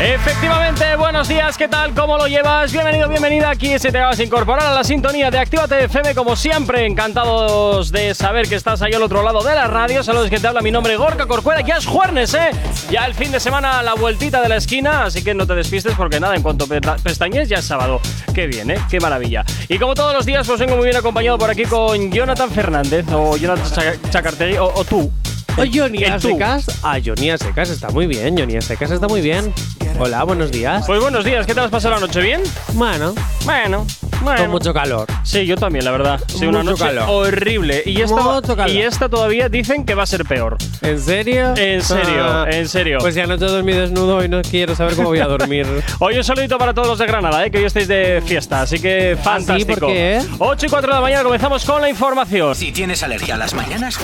Efectivamente, buenos días, ¿qué tal? ¿Cómo lo llevas? Bienvenido, bienvenida aquí si te vas a incorporar a la sintonía de Actívate FM como siempre, encantados de saber que estás ahí al otro lado de la radio. Saludos que te habla mi nombre Gorka Corcuera, ya es jueves, ¿eh? Ya el fin de semana la vueltita de la esquina, así que no te despistes porque nada, en cuanto pestañes ya es sábado. Qué bien, ¿eh? Qué maravilla. Y como todos los días, pues vengo muy bien acompañado por aquí con Jonathan Fernández o Jonathan Chacartegui o tú. O Johnny Secas. Ah, Johnny Secas está muy bien. Johnny Secas está muy bien. Hola, buenos días. Pues buenos días, ¿qué te has pasado la noche bien? Bueno, Bueno, bueno. con mucho calor. Sí, yo también, la verdad. Sí, una Mucho noche calor. horrible. Y esta, Mucho calor. y esta todavía dicen que va a ser peor. ¿En serio? En serio, Ah. en serio. Pues ya anoche dormí desnudo y no quiero saber cómo voy a dormir. Hoy un saludito para todos los de Granada, ¿eh? que hoy estáis de fiesta, así que fantástico. ¿por qué? 8 y 4 de la mañana comenzamos con la información. Si tienes alergia a las mañanas,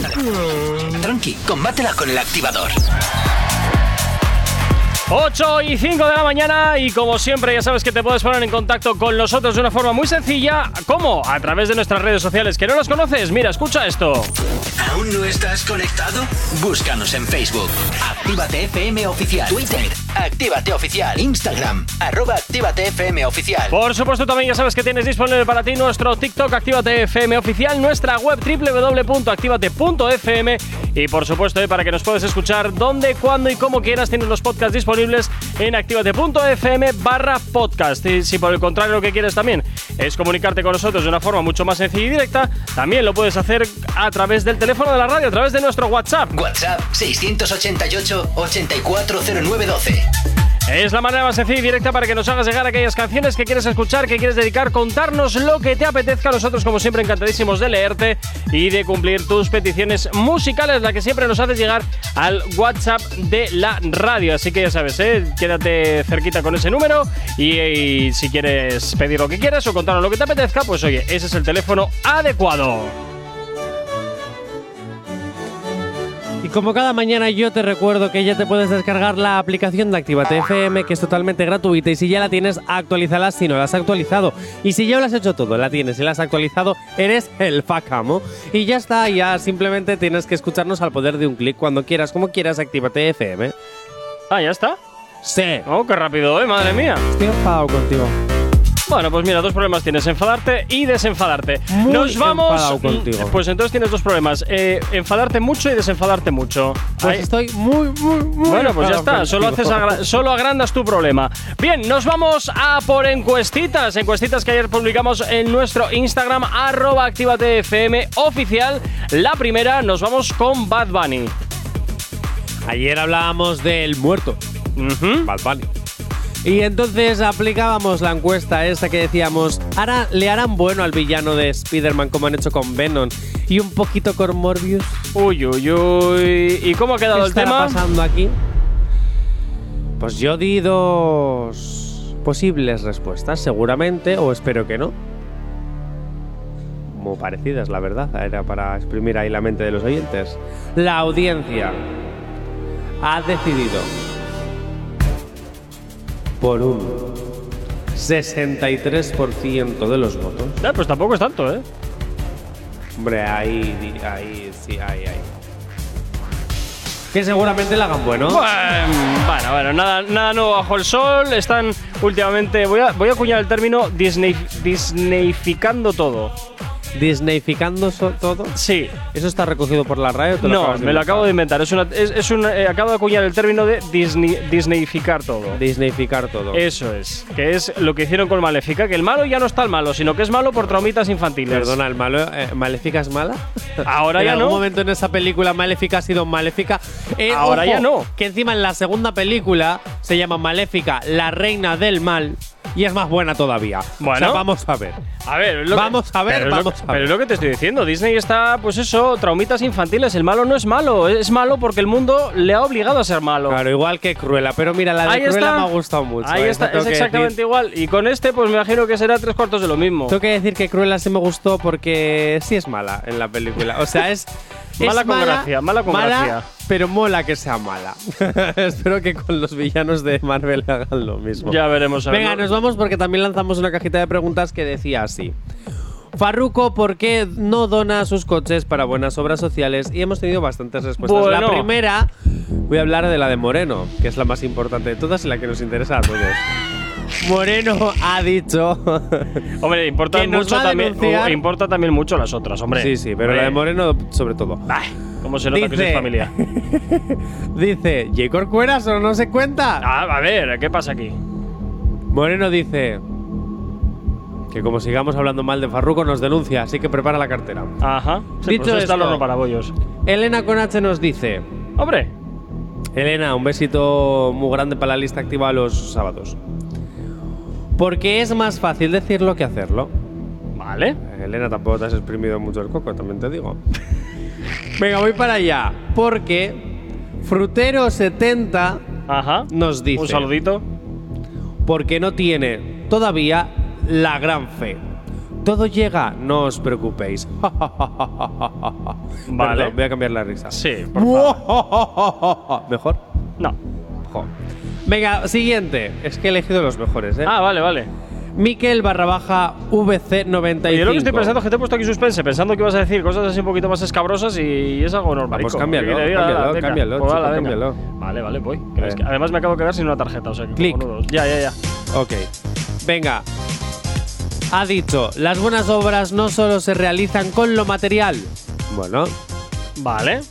tranqui, combátela con El Activador. 8 y 5 de la mañana y como siempre ya sabes que te puedes poner en contacto con nosotros de una forma muy sencilla. ¿Cómo? A través de nuestras redes sociales. ¿Que no las conoces? Mira, escucha esto. ¿Aún no estás conectado? Búscanos en Facebook. Actívate FM Oficial. Twitter. Actívate Oficial. Instagram. Arroba Actívate FM Oficial. Por supuesto, también ya sabes que tienes disponible para ti nuestro TikTok Actívate FM oficial, nuestra web www.activate.fm y por supuesto, eh, para que nos puedas escuchar donde, cuando y como quieras, tienes los podcasts disponibles en activate.fm barra podcast. Y si por el contrario lo que quieres también es comunicarte con nosotros de una forma mucho más sencilla y directa, también lo puedes hacer a través del teléfono de la radio, a través de nuestro WhatsApp. WhatsApp 688-840912. Es la manera más sencilla y directa para que nos hagas llegar aquellas canciones que quieres escuchar, que quieres dedicar, contarnos lo que te apetezca. Nosotros, como siempre, encantadísimos de leerte y de cumplir tus peticiones musicales, la que siempre nos haces llegar al WhatsApp de la radio. Así que ya sabes, ¿eh? quédate cerquita con ese número y, y si quieres pedir lo que quieras o contarnos lo que te apetezca, pues oye, ese es el teléfono adecuado. Y como cada mañana yo te recuerdo que ya te puedes descargar la aplicación de Actívate FM, que es totalmente gratuita y si ya la tienes, actualízala si no la has actualizado. Y si ya lo has hecho todo, la tienes y la has actualizado, eres el facamo. Y ya está, ya simplemente tienes que escucharnos al poder de un clic cuando quieras, como quieras, Actívate FM. Ah, ya está. Sí. Oh, qué rápido, ¿eh? Madre mía. Estoy enfadado contigo. Bueno, pues mira, dos problemas tienes, enfadarte y desenfadarte. Muy Nos vamos. enfadado contigo. Pues entonces tienes dos problemas, eh, enfadarte mucho y desenfadarte mucho. Pues Ahí- estoy muy, muy, muy Bueno, pues ya está, solo, haces agra- solo agrandas tu problema. Bien, nos vamos a por encuestitas. Encuestitas que ayer publicamos en nuestro Instagram, arroba activatefm oficial. La primera, nos vamos con Bad Bunny. Ayer hablábamos del muerto. Bad Bunny. Y entonces aplicábamos la encuesta esta que decíamos, ¿hará, ¿le harán bueno al villano de Spider-Man como han hecho con Venom y un poquito con Morbius? Uy, uy, uy. ¿Y cómo ha quedado ¿Qué el tema? pasando aquí? Pues yo di dos posibles respuestas, seguramente, o espero que no. Muy parecidas, la verdad. Era para exprimir ahí la mente de los oyentes. La audiencia ha decidido por un 63% de los votos. Eh, pues tampoco es tanto, ¿eh? Hombre, ahí, ahí, sí, ahí, ahí. Que seguramente la hagan bueno. Bueno, bueno, bueno, nada, nada nuevo bajo el sol. Están últimamente. Voy a, voy a acuñar el término Disney, Disneyficando todo. Disneyficando todo. Sí. ¿Eso está recogido por la o te No, me lo acabo de inventar. Es una, es, es una- eh, acabo de acuñar el término de Disney, Disneyficar todo. Disneyficar todo. Eso es. Que es lo que hicieron con Maléfica. Que el malo ya no está el malo, sino que es malo por traumitas infantiles. Perdona, ¿el malo, eh, Maléfica es mala? Ahora en ya algún no. momento en esa película Maléfica ha sido Maléfica. Eh, Ahora ojo, ya no. Que encima en la segunda película se llama Maléfica, la reina del mal. Y es más buena todavía. Bueno. O sea, vamos a ver. A ver, lo que- Vamos a ver, pero es lo- vamos a Pero ver. es lo que te estoy diciendo. Disney está, pues eso, traumitas infantiles. El malo no es malo. Es malo porque el mundo le ha obligado a ser malo. Claro, igual que Cruella. Pero mira, la de Ahí Cruella está. me ha gustado mucho. Ahí eh, está, es que exactamente decir. igual. Y con este, pues me imagino que será tres cuartos de lo mismo. Tengo que decir que Cruella sí me gustó porque sí es mala en la película. O sea, es. Es Mala con gracia, mala con gracia. Pero mola que sea mala. Espero que con los villanos de Marvel hagan lo mismo. Ya veremos. a ver, Venga, ¿no? nos vamos porque también lanzamos una cajita de preguntas que decía así. Farruko, ¿por qué no dona sus coches para buenas obras sociales? Y hemos tenido bastantes respuestas. La primera, voy a hablar de la de Moreno, que es la más importante de todas y la que nos interesa a todos. Moreno ha dicho. Hombre, importa que mucho también. denunciar- importa también mucho las otras, hombre. sí, sí, pero Hombre. la de Moreno sobre todo. Bah, ¿Cómo se nota que Dice- es familia? Dice, ¿J. Corcueras o no se cuenta? Ah, a ver, ¿qué pasa aquí? Moreno dice que como sigamos hablando mal de Farruko nos denuncia, así que prepara la cartera. Ajá. Sí, Dicho pues está esto- para bollos. Elena Conache nos dice, Hombre, Elena, un besito muy grande para la lista activa los sábados. Porque es más fácil decirlo que hacerlo. vale. Elena, tampoco te has exprimido mucho el coco, también te digo. Venga, voy para allá. Porque Frutero70 Ajá. nos dice... Un saludito. porque no tiene todavía la gran fe. Todo llega, no os preocupéis. Vale. Perdón, voy a cambiar la risa. Sí, por favor. ¿Mejor? No. Jo. Venga, siguiente. Es que he elegido los mejores, ¿eh? Ah, vale, vale. Miquel barra baja VC95. Y yo lo que estoy pensando es que te he puesto aquí suspense, pensando que ibas a decir cosas así un poquito más escabrosas y es algo normal. Vamos, cámbialo, cámbialo, cámbialo, chico, cámbialo. Vale, vale, voy. Que además me acabo de quedar sin una tarjeta, o sea que Clic. Ya, ya, ya. Ok. Venga. Ha dicho, las buenas obras no solo se realizan con lo material. Bueno, Vale.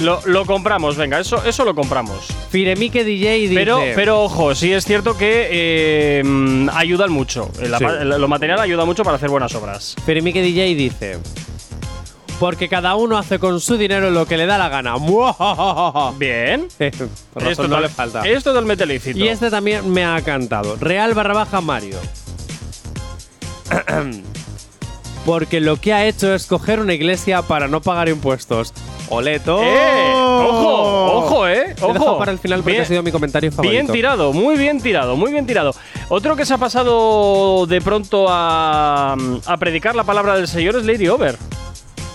Lo, lo compramos, venga, eso, eso lo compramos. Firemique DJ dice... Pero, pero ojo, sí es cierto que eh, mm, ayudan mucho. La Sí. Lo material ayuda mucho para hacer buenas obras. Firemique DJ dice... Porque cada uno hace con su dinero lo que le da la gana. Bien. Por razón Es no le falta. Es totalmente lícito. Y este también me ha cantado. Real barra baja Mario. Porque lo que ha hecho es coger una iglesia para no pagar impuestos. ¡Oleto! ¡Eh! ¡Ojo! ¡Ojo, eh! ¡Ojo! para el final porque Bien- ha sido mi comentario favorito. Bien tirado, muy bien tirado, muy bien tirado. Otro que se ha pasado de pronto a, a predicar la palabra del Señor es Lady Over.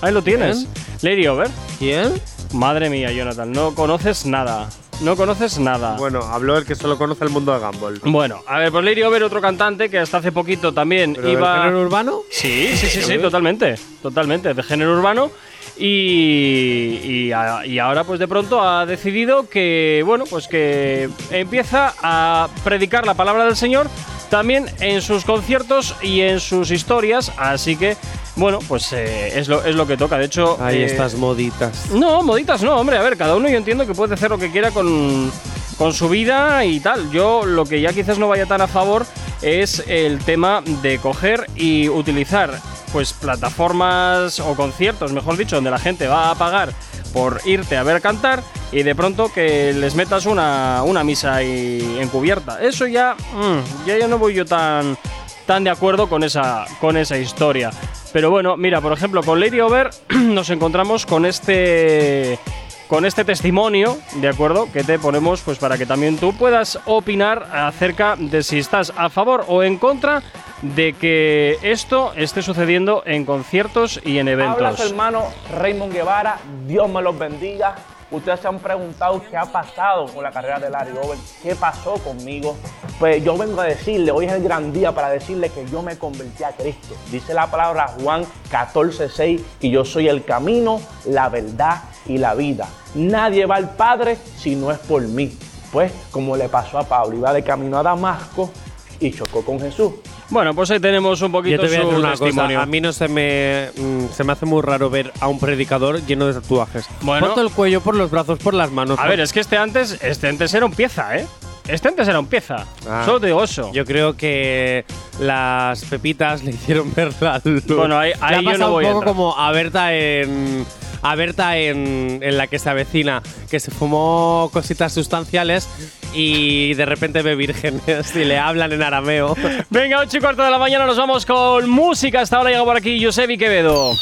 Ahí lo tienes. Lady Over. ¿Quién? Madre mía, Jonathan, no conoces nada. No conoces nada. Bueno, habló el que solo conoce el mundo de Gumball. Bueno, a ver, pues Lady Over, otro cantante que hasta hace poquito también ¿Pero del iba. género urbano? Sí, sí, sí, sí, totalmente. Totalmente, de género urbano. Y, ahora, pues de pronto ha decidido que, bueno, pues que empieza a predicar la palabra del Señor también en sus conciertos y en sus historias. Así que, bueno, pues eh, es, lo, es lo que toca. De hecho. Ahí eh, estas moditas. no, moditas no, hombre. A ver, cada uno yo entiendo que puede hacer lo que quiera con, con su vida y tal. Yo lo que ya quizás no vaya tan a favor es el tema de coger y utilizar pues plataformas o conciertos, mejor dicho, donde la gente va a pagar por irte a ver cantar y de pronto que les metas una, una misa ahí encubierta. Eso ya, mm, ya, no voy yo tan, tan de acuerdo con esa, con esa historia. Pero bueno, mira, por ejemplo, con Lady Over nos encontramos con este con este testimonio, ¿de acuerdo? Que te ponemos pues para que también tú puedas opinar acerca de si estás a favor o en contra de que esto esté sucediendo en conciertos y en Habla su eventos. hermano Raymond Guevara, Dios me los bendiga. Ustedes se han preguntado qué ha pasado con la carrera de Larry Over, qué pasó conmigo. Pues yo vengo a decirle, hoy es el gran día para decirle que yo me convertí a Cristo. Dice la palabra Juan 14:6 que yo soy el camino, la verdad y la vida. Nadie va al Padre si no es por mí. Pues como le pasó a Pablo, iba de camino a Damasco y chocó con Jesús. Bueno, pues ahí tenemos un Yo poquito te voy a su decir una testimonio. cosa. A mí no se me, mm, se me hace muy raro ver a un predicador lleno de tatuajes. Bueno. por todo el cuello, por los brazos, por las manos. A por- ver, es que este antes, este antes era un pieza, ¿eh? Este antes era un pieza. Ah. Solo te digo eso. Yo creo que las pepitas le hicieron ver la luz. Bueno, ahí- Le ha ahí yo no pasado voy a un poco entrar. como a Berta en. A Berta en, en la que se avecina, que se fumó cositas sustanciales y de repente ve vírgenes y le hablan en arameo. Venga, 8 y cuarto de la mañana nos vamos con música. Hasta ahora llega por aquí Josebi Quevedo.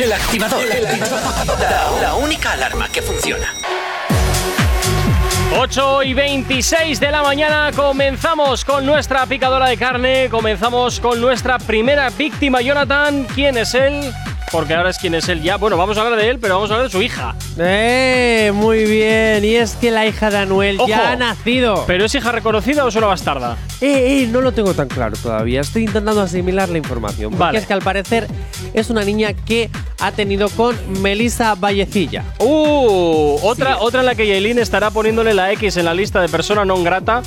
El activador. La, la única alarma que funciona. 8 y 26 de la mañana comenzamos con nuestra picadora de carne, comenzamos con nuestra primera víctima, Jonathan. ¿Quién es él? Porque ahora es quien es él ya. Bueno, vamos a hablar de él, pero vamos a hablar de su hija. ¡Eh! Muy bien. Y es que la hija de Anuel Ojo. ya ha nacido. ¿Pero es hija reconocida o solo bastarda? Eh, eh, no lo tengo tan claro todavía. Estoy intentando asimilar la información. Porque Vale. es que al parecer es una niña que ha tenido con Melissa Vallecilla. Uh, otra, Sí. otra en la que Yailin estará poniéndole la X en la lista de persona non grata.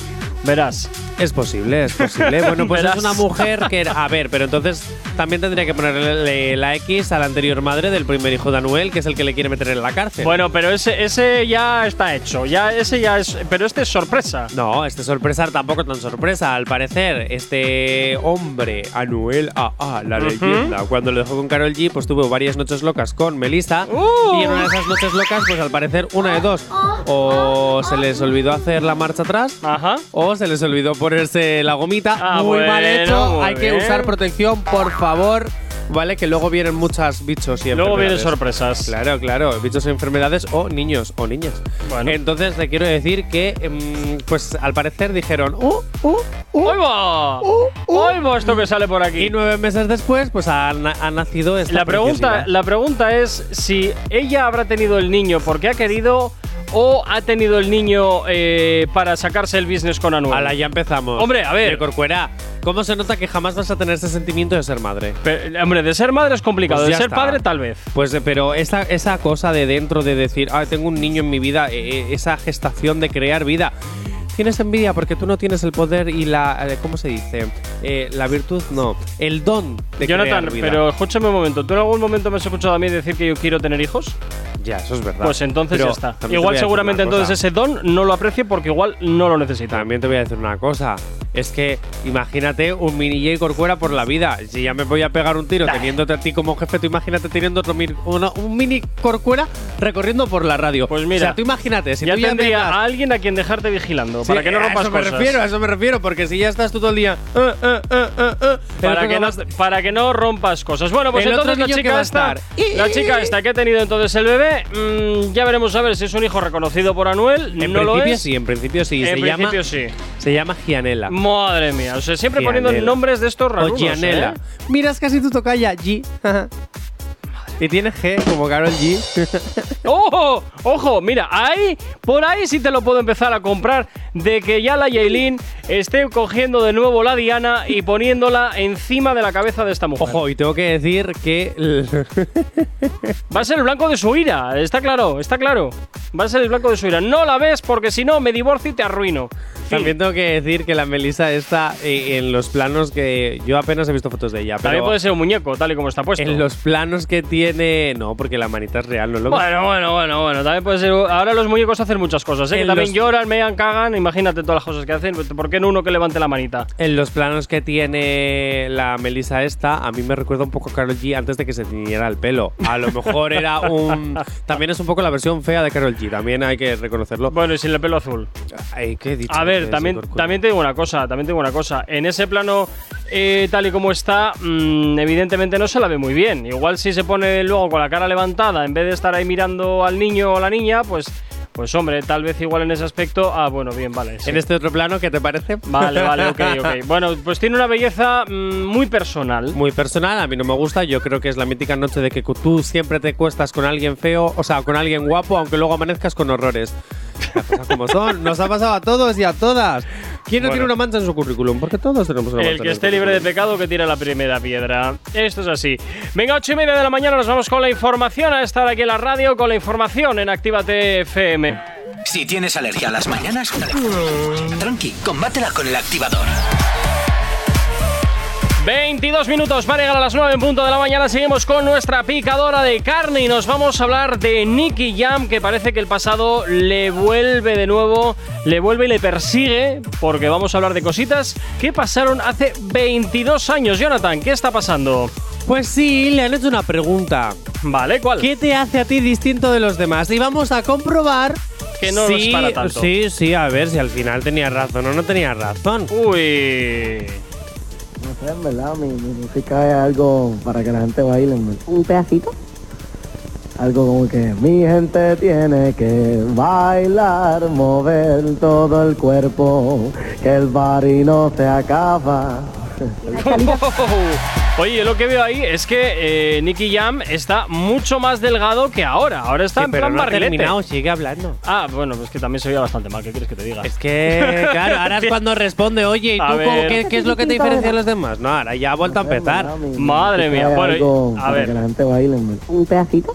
Verás. Es posible, es posible. Bueno, pues Verás. es una mujer que era. A ver, pero entonces también tendría que ponerle la X a la anterior madre del primer hijo de Anuel, que es el que le quiere meter en la cárcel. Bueno, pero ese, ese ya está hecho. Ya, ese ya es. Pero este es sorpresa. No, este sorpresa tampoco tan sorpresa. Al parecer, este hombre, Anuel AA, la Ujú. leyenda, cuando lo dejó con Carol G, pues tuvo varias noches locas con Melissa. Uh. Y en una de esas noches locas, pues al parecer, una de dos. O se les olvidó hacer la marcha atrás, Ajá. o se les olvidó ponerse la gomita. Ah, muy mal hecho. muy Hay que usar protección, por favor. Vale, que luego vienen muchos bichos y Luego vienen sorpresas. Claro, claro, bichos y enfermedades o niños o niñas. Bueno. Entonces te quiero decir que, em, pues al parecer dijeron, uh, uh, uh, ¡Ahí va! uh, uh. ¡Ahí va esto que sale por aquí! Y nueve meses después, pues ha, na- ha nacido esta La pregunta, la pregunta es si ella habrá tenido el niño porque ha querido o ha tenido el niño eh, para sacarse el business con Anuel. Ala, ya empezamos. Hombre, a ver. De Corcuera, ¿cómo se nota que jamás vas a tener ese sentimiento de ser madre? Hombre, de ser madre es complicado, Pues de ya ser está. padre tal vez. Pues, eh, pero esa, esa cosa de dentro de decir, ah, tengo un niño en mi vida, eh, eh, esa gestación de crear vida. Tienes envidia porque tú no tienes el poder y la. eh, ¿Cómo se dice? Eh, la virtud, no. El don de Jonathan, crear vida. pero escúchame un momento. ¿Tú en algún momento me has escuchado a mí decir que yo quiero tener hijos? Ya, eso es verdad. Pues entonces Pero ya está. a Igual seguramente entonces ese don no lo aprecio porque igual no lo necesita. También te voy a decir una cosa. Es que imagínate un mini J Corcuera por la vida. Si ya me voy a pegar un tiro teniéndote a ti como jefe, tú imagínate teniendo otro mi- uno- un mini Corcuera recorriendo por la radio. Pues mira, O sea, tú imagínate, si ya tú ya tendría a alguien a quien dejarte vigilando Sí, para que no a rompas eso me cosas. refiero, a eso me refiero, porque si ya estás tú todo el día. eh, eh, eh, Para que, no, para que no rompas cosas. Bueno, pues El entonces la chica a esta, la chica esta que ha tenido entonces el bebé, mm, ya veremos a ver si es un hijo reconocido por Anuel. En no lo principio es. sí, en principio sí. En se llama, principio sí. Se llama Gianella. Madre mía, o sea, siempre poniendo nombres de estos raros. o Gianella. Mira, es casi tu tocaya, G. y tiene G como Carol G. ¡Ojo! ¡Ojo! Mira, ahí, por ahí sí te lo puedo empezar a comprar. De que ya la Yailin esté cogiendo de nuevo la Diana y poniéndola encima de la cabeza de esta mujer. Ojo, y tengo que decir que. Va a ser el blanco de su ira, está claro, está claro. Va a ser el blanco de su ira. No la ves porque si no me divorcio y te arruino. También tengo que decir que la Melissa está eh, en los planos que. Yo apenas he visto fotos de ella, También puede ser un muñeco, tal y como está puesto. En los planos que tiene. No, porque la manita es real, no es lo Bueno, bueno, bueno, bueno. También puede ser. Ahora los muñecos hacen muchas cosas, ¿eh? Que también los- lloran, mean, cagan. Imagínate todas las cosas que hacen. ¿Por qué no uno que levante la manita? En los planos que tiene la Melissa esta, a mí me recuerda un poco a Carol G antes de que se tiñera el pelo. A lo mejor era un. También es un poco la versión fea de Carol G, también hay que reconocerlo. Bueno, y sin el pelo azul. Ay, ¿qué he dicho? A ver, también, también te digo una cosa, también te digo una cosa. En ese plano, eh, tal y como está, mm, evidentemente no se la ve muy bien. Igual si se pone luego con la cara levantada, en vez de estar ahí mirando al niño o la niña, pues, pues hombre, tal vez igual en ese aspecto. Ah, bueno, bien, vale. sí. En este otro plano, ¿qué te parece? Vale, vale, ok, ok. Bueno, pues tiene una belleza mm, muy personal. Muy personal, a mí no me gusta. Yo creo que es la mítica noche de que tú siempre te cuestas con alguien feo, o sea, con alguien guapo, aunque luego amanezcas con horrores. Las cosas como son, nos ha pasado a todos y a todas. ¿Quién no Bueno. tiene una mancha en su currículum? Porque todos tenemos una mancha. El en que esté libre de pecado que tire la primera piedra. Esto es así. Venga, ocho y media de la mañana nos vamos con la información a estar aquí en la radio con la información en Actívate FM. Si tienes alergia a las mañanas, tranqui, combátela con el activador. 22 minutos para llegar a las 9 en punto de la mañana. Seguimos con nuestra picadora de carne y nos vamos a hablar de Nicky Jam, que parece que el pasado le vuelve de nuevo, le vuelve y le persigue, porque vamos a hablar de cositas que pasaron hace 22 años. Jonathan, ¿qué está pasando? Pues sí, le han hecho una pregunta. Vale, ¿cuál? ¿Qué te hace a ti distinto de los demás? Y vamos a comprobar Que no si, es para tanto. Sí, sí, a ver si al final tenía razón o no tenía razón. Uy. Sé, en verdad, mi, mi música es algo para que la gente baile. verdad. un pedacito. Algo como que mi gente tiene que bailar, mover todo el cuerpo, que el bar no se acaba. Oye, lo que veo ahí es que eh, Nicky Jam está mucho más delgado que ahora. Ahora está Sí, en pero plan no ha terminado, sigue hablando. Ah, bueno, pues que también se veía bastante mal. ¿Qué quieres que te diga? Es que, claro, ahora es cuando responde, oye, ¿y tú cómo- qué, qué es lo que te diferencia de los demás? No, ahora ya ha vuelto a empezar. Madre mía, bueno, algo a ver. que la gente baile. Un pedacito.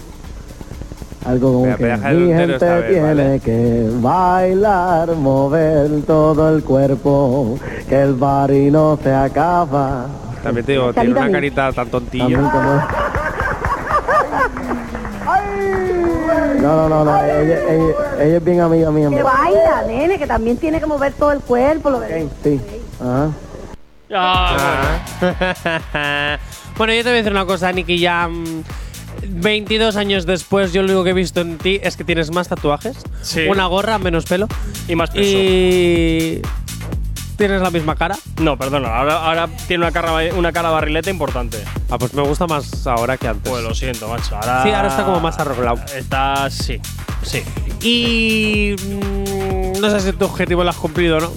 Algo como Mira, que mi gente tiene ¿vale? que bailar, mover todo el cuerpo, que el bari no se acaba. También te digo, tiene una carita tan tontilla. No, no, no, no, ella, ella- ella es bien amiga mía. Que baila, nene, que también tiene que mover todo el cuerpo. Lo Ok, sí. Ajá. Ah, bueno, yo te voy a decir una cosa, Nicky Jam. 22 años después, yo lo único que he visto en ti es que tienes más tatuajes, Sí. una gorra, menos pelo y más peso. y tienes la misma cara. No, perdona, ahora, ahora tiene una cara, una cara barrileta importante. Ah, pues me gusta más ahora que antes. Pues lo siento, macho. Ahora, Sí, ahora está como más arreglado. Está, sí, sí. Y mm, no sé si tu objetivo lo has cumplido, ¿no?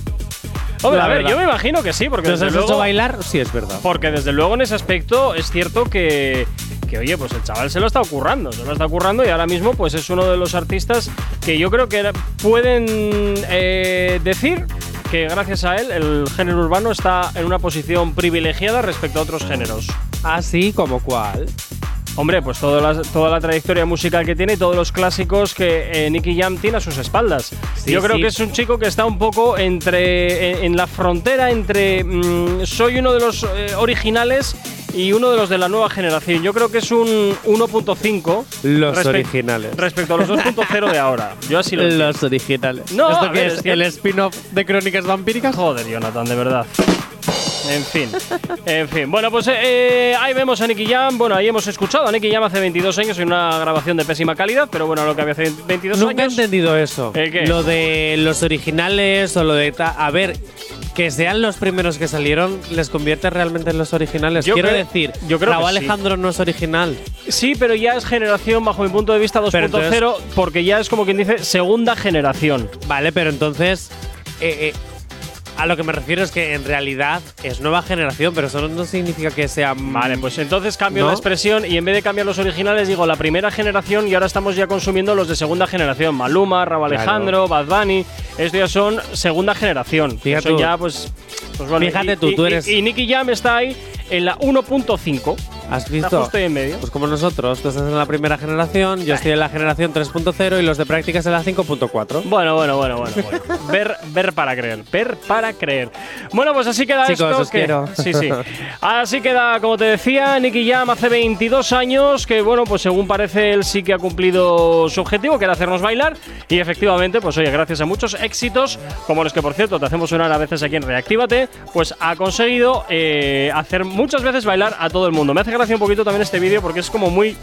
Hombre, La a ver, verdad. yo me imagino que sí, porque ¿Nos desde has luego, hecho bailar? Sí, es verdad. porque desde luego en ese aspecto es cierto que, que, oye, pues el chaval se lo está ocurrando, se lo está ocurrando y ahora mismo pues es uno de los artistas que yo creo que pueden eh, decir que gracias a él el género urbano está en una posición privilegiada respecto a otros géneros. Así como cuál. Hombre, pues toda la, toda la trayectoria musical que tiene y todos los clásicos que eh, Nicky Jam tiene a sus espaldas. Sí, Yo creo sí. que es un chico que está un poco entre en, en la frontera entre mm, soy uno de los eh, originales y uno de los de la nueva generación. Yo creo que es un 1.5 Los respe- originales. respecto a los 2.0 de ahora. Yo así lo. Los originales. No, ¿Esto a ver, es? es que- ¿El spin-off de Crónicas Vampíricas? Joder, Jonathan, de verdad. En fin, en fin. Bueno, pues eh, eh, ahí vemos a Nicky Jam. Bueno, ahí hemos escuchado a Nicky Jam hace 22 años en una grabación de pésima calidad, pero bueno, lo que había hace 22 Nunca he años. entendido eso. ¿El qué? Lo de los originales o lo de. A ver, que sean los primeros que salieron, ¿les convierte realmente en los originales? Yo Quiero creo- decir, yo creo que Raúl sí. Alejandro no es original. Sí, pero ya es generación, bajo mi punto de vista, 2.0, Pero entonces- porque ya es como quien dice segunda generación. Vale, pero entonces. eh, eh, a lo que me refiero es que en realidad es nueva generación, pero eso no significa que sea. Vale, pues entonces cambio ¿No? la expresión y en vez de cambiar los originales digo la primera generación y ahora estamos ya consumiendo los de segunda generación. Maluma, Claro. Alejandro, Bad Bunny, estos ya son segunda generación. Fíjate Son tú. ya pues, pues bueno, Fíjate y- tú, y- tú y- eres- Y, Nicky Jam está ahí en la 1.5. ¿Has Está visto? justo ahí en medio. Pues como nosotros, tú estás en la primera generación, yo estoy en la generación 3.0 y los de prácticas en la 5.4. Bueno, bueno, bueno, bueno, bueno. ver, ver para creer, ver para creer. Bueno, pues así queda Chicos, esto. os que- quiero. Sí, sí. Así queda, como te decía, Nicky Jam hace 22 años, que bueno, pues según parece él sí que ha cumplido su objetivo, que era hacernos bailar. Y efectivamente, pues oye, gracias a muchos éxitos, como los que por cierto te hacemos sonar a veces aquí en Reactívate, pues ha conseguido eh, hacer muchas veces bailar a todo el mundo. Me hace gracia un poquito también este vídeo porque es como muy.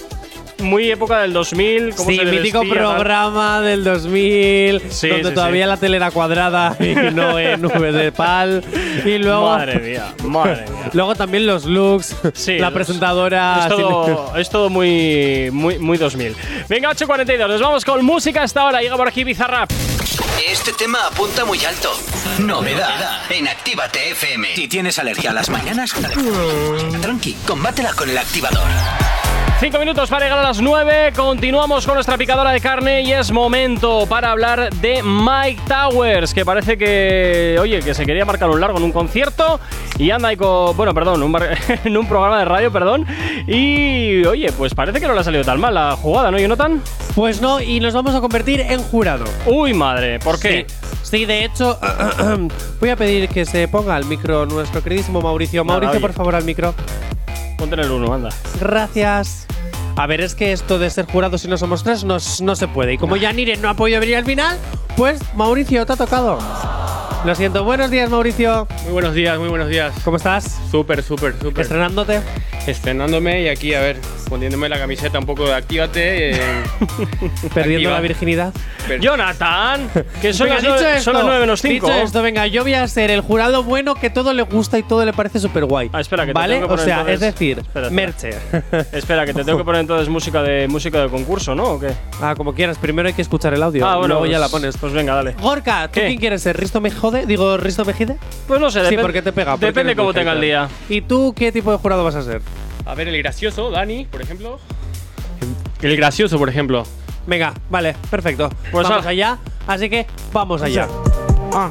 Muy época del 2000, cómo Sí, se mítico vestía, tal. programa del 2000, Sí, donde sí, todavía sí. la tele era cuadrada y no en V de PAL. Y luego, Madre mía, madre mía. luego también los looks, Sí, la los- presentadora. Es todo, es todo muy, muy, muy 2000. Venga, 8.42, nos vamos con música hasta ahora. Llega por aquí Bizarrap. Este tema apunta muy alto. Novedad en Actívate FM. Si tienes alergia a las mañanas, tranqui, combátela con el activador. Cinco minutos para llegar a las 9. Continuamos con nuestra picadora de carne y es momento para hablar de Mike Towers, que parece que, oye, que se quería marcar un largo en un concierto y anda ahí con, bueno, perdón, un bar- en un programa de radio, perdón. Y, oye, pues parece que no le ha salido tan mal la jugada, ¿no, Jonathan? Pues no, y nos vamos a convertir en jurado. Uy, madre, ¿por qué? Sí, sí, de hecho, voy a pedir que se ponga al micro nuestro queridísimo Mauricio. Nada, Mauricio, oye. por favor, al micro. Ponte en el 1, anda. Gracias. A ver, es que esto de ser jurado si no somos tres no, no se puede. Y como Yanire no ha podido venir al final, pues Mauricio, te ha tocado. Lo siento. Buenos días, Mauricio. Muy buenos días, muy buenos días. ¿Cómo estás? Súper, súper, súper. ¿Estrenándote? Estrenándome y aquí, a ver, poniéndome la camiseta un poco de Actívate. eh, ¿Perdiendo Activa. la virginidad? per- Jonathan, que son, Venga, las, nueve, son las 9 menos 5. dicho esto, venga, yo voy a ser el jurado bueno que todo le gusta y todo le parece súper guay. Ah, espera, que te ¿Vale? tengo que o sea, entonces- es decir, Espera, espera. merche. Espera, que te tengo que poner entonces música de música de concurso, ¿no? ¿O qué? ah, como quieras. Primero hay que escuchar el audio. ah, bueno, luego ya pues- la pones. Pues venga, dale. Gorka, ¿tú ¿Qué? quién quieres ser? ¿Risto me jode? Digo, ¿Risto Mejide? Pues no sé, Sí, porque te pega. porque Depende eres muy cómo tenga el hater. día. ¿Y tú qué tipo de jurado vas a ser? A ver, el gracioso, Dani, por ejemplo. El gracioso, por ejemplo. Venga, vale, perfecto. Pues vamos ah. allá. Así que vamos allá. Ah.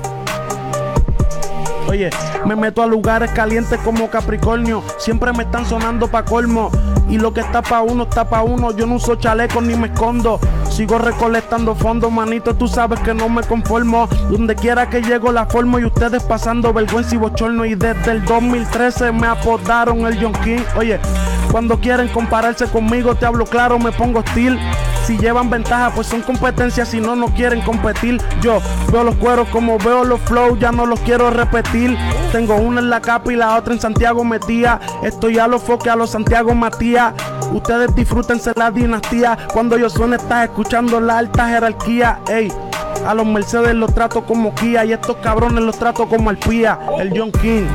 Oye, me meto a lugares calientes como Capricornio. Siempre me están sonando pa' colmo. Y lo que está pa' uno, está pa' uno. Yo no uso chalecos ni me escondo. Sigo recolectando fondos, manito. Tú sabes que no me conformo. Donde quiera que llego la formo. Y ustedes pasando vergüenza y bochorno. Y desde el 2013 me apodaron el John. Oye, cuando quieren compararse conmigo, te hablo claro, me pongo hostil. Si llevan ventaja, pues son competencias. Si no, no quieren competir. Yo veo los cueros como veo los flows, ya no los quiero repetir. Tengo una en la capa y la otra en Santiago metía. Estoy a los foques, a los Santiago Matías. Ustedes disfrútense la dinastía. Cuando yo suene, estás escuchando la alta jerarquía. Ey. A los Mercedes los trato como Kia y estos cabrones los trato como Alpía, el John King.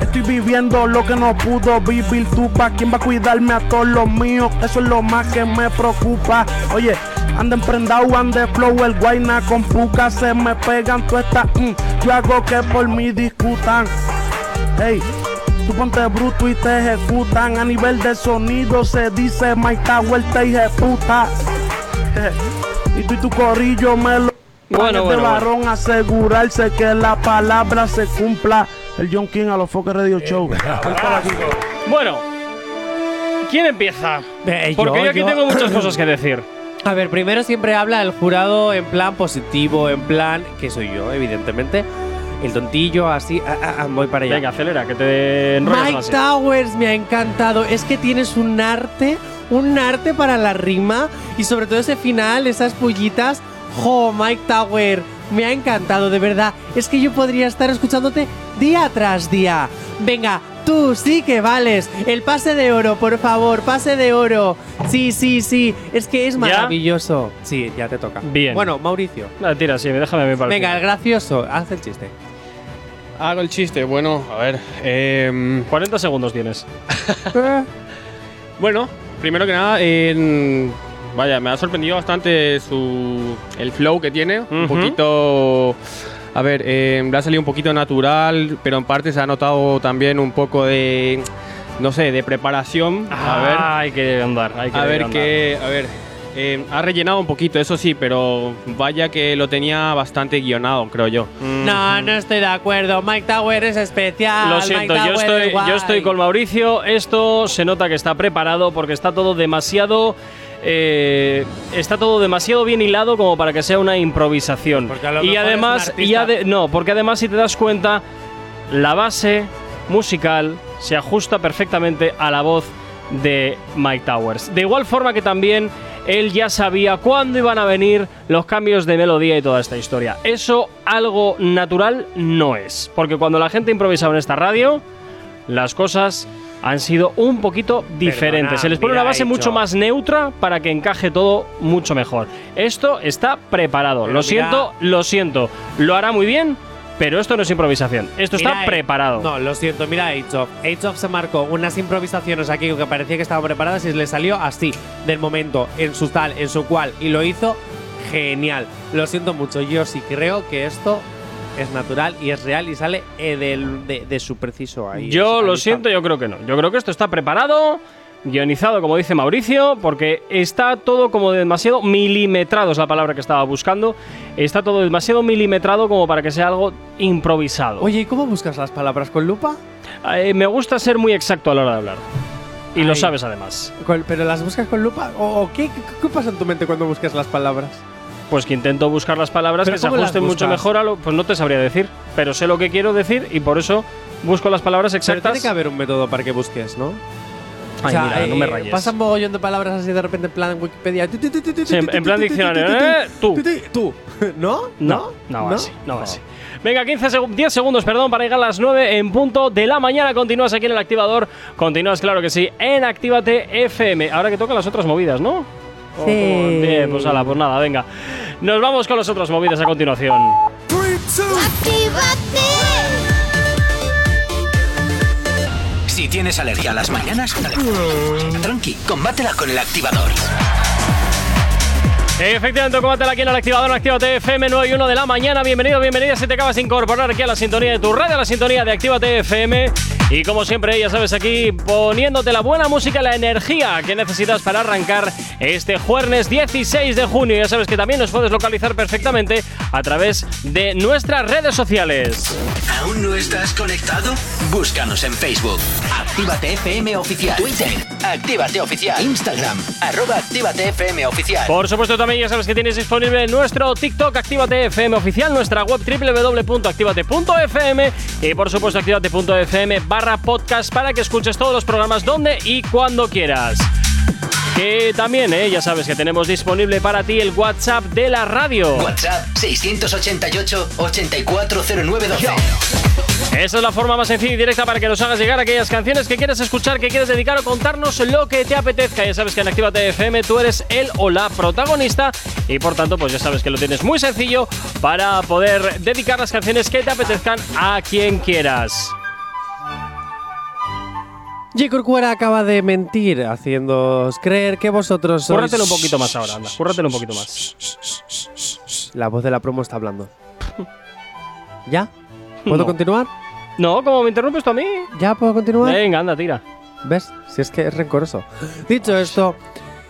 Estoy viviendo lo que no pudo vivir tú. ¿Pa' quién va a cuidarme a todos los míos? Eso es lo más que me preocupa. Oye, anden prendado, ande flow, el guayna con puca. Se me pegan todas estas. mm, yo hago que por mí discutan. Hey, tú ponte bruto y te ejecutan. A nivel de sonido se dice Mike Tower te ejecuta. y tú y tu corillo me lo. Bueno, de bueno, varón asegurarse que la palabra se cumpla. El John King a los Focus Radio Show. Bueno, ¿quién empieza? Eh, Porque yo, aquí yo. tengo muchas cosas que decir. A ver, primero siempre habla el jurado en plan positivo, en plan que soy yo, evidentemente. El tontillo, así. ah, ah, ah, voy para allá. Venga, acelera, que te enrollas Mike así. Towers me ha encantado. Es que tienes un arte, un arte para la rima y sobre todo ese final, esas pullitas. Jo, Mike Tower, me ha encantado, de verdad. Es que yo podría estar escuchándote día tras día. Venga, tú sí que vales. El pase de oro, por favor, pase de oro. Sí, sí, sí. Es que es maravilloso. Sí, ya te toca. Bien. Bueno, Mauricio. Ah, tira, sí, déjame a mí para el Venga, el gracioso, haz el chiste. Hago el chiste. Bueno, a ver. em, 40 segundos tienes. bueno, primero que nada, en- vaya, me ha sorprendido bastante su el flow que tiene. Un poquito. A ver, em, le ha salido un poquito natural, pero en parte se ha notado también un poco de. No sé, de preparación. A ver. Hay que andar, hay que A ver qué. A ver. eh, ha rellenado un poquito, eso sí, pero vaya que lo tenía bastante guionado, creo yo. No, no estoy de acuerdo. Mike Tower es especial. Lo siento, yo estoy, es yo estoy con Mauricio. Esto se nota que está preparado porque está todo demasiado. Eh, está todo demasiado bien hilado como para que sea una improvisación. Y además, y artista. ade- no, porque además si te das cuenta, la base musical se ajusta perfectamente a la voz de Mike Towers. De igual forma que también él ya sabía cuándo iban a venir los cambios de melodía y toda esta historia. Eso algo natural no es, porque cuando la gente improvisaba en esta radio, las cosas han sido un poquito diferentes. Se les pone una base mucho más neutra para que encaje todo mucho mejor. Esto está preparado. Pero lo mira- siento, lo siento. Lo hará muy bien, pero esto no es improvisación. Esto Mira, está preparado. No, lo siento, mira Age of. Age of se marcó unas improvisaciones aquí que parecía que estaban preparadas y le salió así, del momento, en su tal, en su cual, y lo hizo genial. Lo siento mucho, yo sí creo que esto es natural y es real y sale eh, de, de su preciso ahí. Yo ahí lo está. siento, yo creo que no. Yo creo que esto está preparado, guionizado, como dice Mauricio, porque está todo como demasiado milimetrado, es la palabra que estaba buscando. Está todo demasiado milimetrado como para que sea algo improvisado. Oye, ¿y cómo buscas las palabras con lupa? Eh, me gusta ser muy exacto a la hora de hablar. Y lo sabes además. ¿Pero las buscas con lupa? ¿O, o qué, qué, qué pasa en tu mente cuando buscas las palabras? Pues que intento buscar las palabras ¿Pero que se ajusten mucho mejor a lo. Pues no te sabría decir. Pero sé lo que quiero decir y por eso busco las palabras Pero exactas. tiene que haber un método para que busques, ¿no? Ay, mira, no me eh, rayes. Pasa un mogollón de palabras así de repente en plan Wikipedia. Sí, en- en plan diccionario, ¿eh? Tú. Tú. ¿No? No, no, va así, no va así. Venga, 15 seg- 10 segundos, perdón, para llegar a las 9 en punto de la mañana. Continúas aquí en el activador. Continúas, claro que sí, en Actívate FM. Ahora que tocan las otras movidas, ¿no? Oh, Sí. Bien, pues ala, pues nada, venga. Nos vamos con las otras movidas a continuación. Si tienes alergia a las mañanas, tranqui, combátela con el activador. Efectivamente, combátela aquí en el activador, en Actívate FM 9 y 1 de la mañana. Bienvenido, bienvenida. Si te acabas de incorporar aquí a la sintonía de tu radio, a la sintonía de Actívate FM. Y como siempre, ya sabes, aquí poniéndote la buena música, la energía que necesitas para arrancar este jueves 16 de junio. Ya sabes que también nos puedes localizar perfectamente a través de nuestras redes sociales. ¿Aún no estás conectado? Búscanos en Facebook. Actívate FM Oficial. Twitter. Actívate Oficial. Instagram. Arroba Actívate FM Oficial. Por supuesto, también ya sabes que tienes disponible nuestro TikTok Actívate FM Oficial, nuestra web www.activate.fm y por supuesto activate.fm barra podcast para que escuches todos los programas donde y cuando quieras. Que también, eh, ya sabes que tenemos disponible para ti el WhatsApp de la radio. WhatsApp 688-840912. Esa es la forma más sencilla y directa para que nos hagas llegar aquellas canciones que quieres escuchar, que quieres dedicar o contarnos lo que te apetezca. Ya sabes que en Actívate FM tú eres el o la protagonista y por tanto, pues ya sabes que lo tienes muy sencillo para poder dedicar las canciones que te apetezcan a quien quieras. J. Corcuera acaba de mentir, haciéndoos creer que vosotros sois... Cúrratelo un poquito más ahora, anda. Cúrratelo un poquito más. La voz de la promo está hablando. ¿Ya? ¿Puedo No. continuar? No, como me interrumpes tú a mí. ¿Ya puedo continuar? Venga, anda, tira. ¿Ves? Si es que es rencoroso. Dicho esto,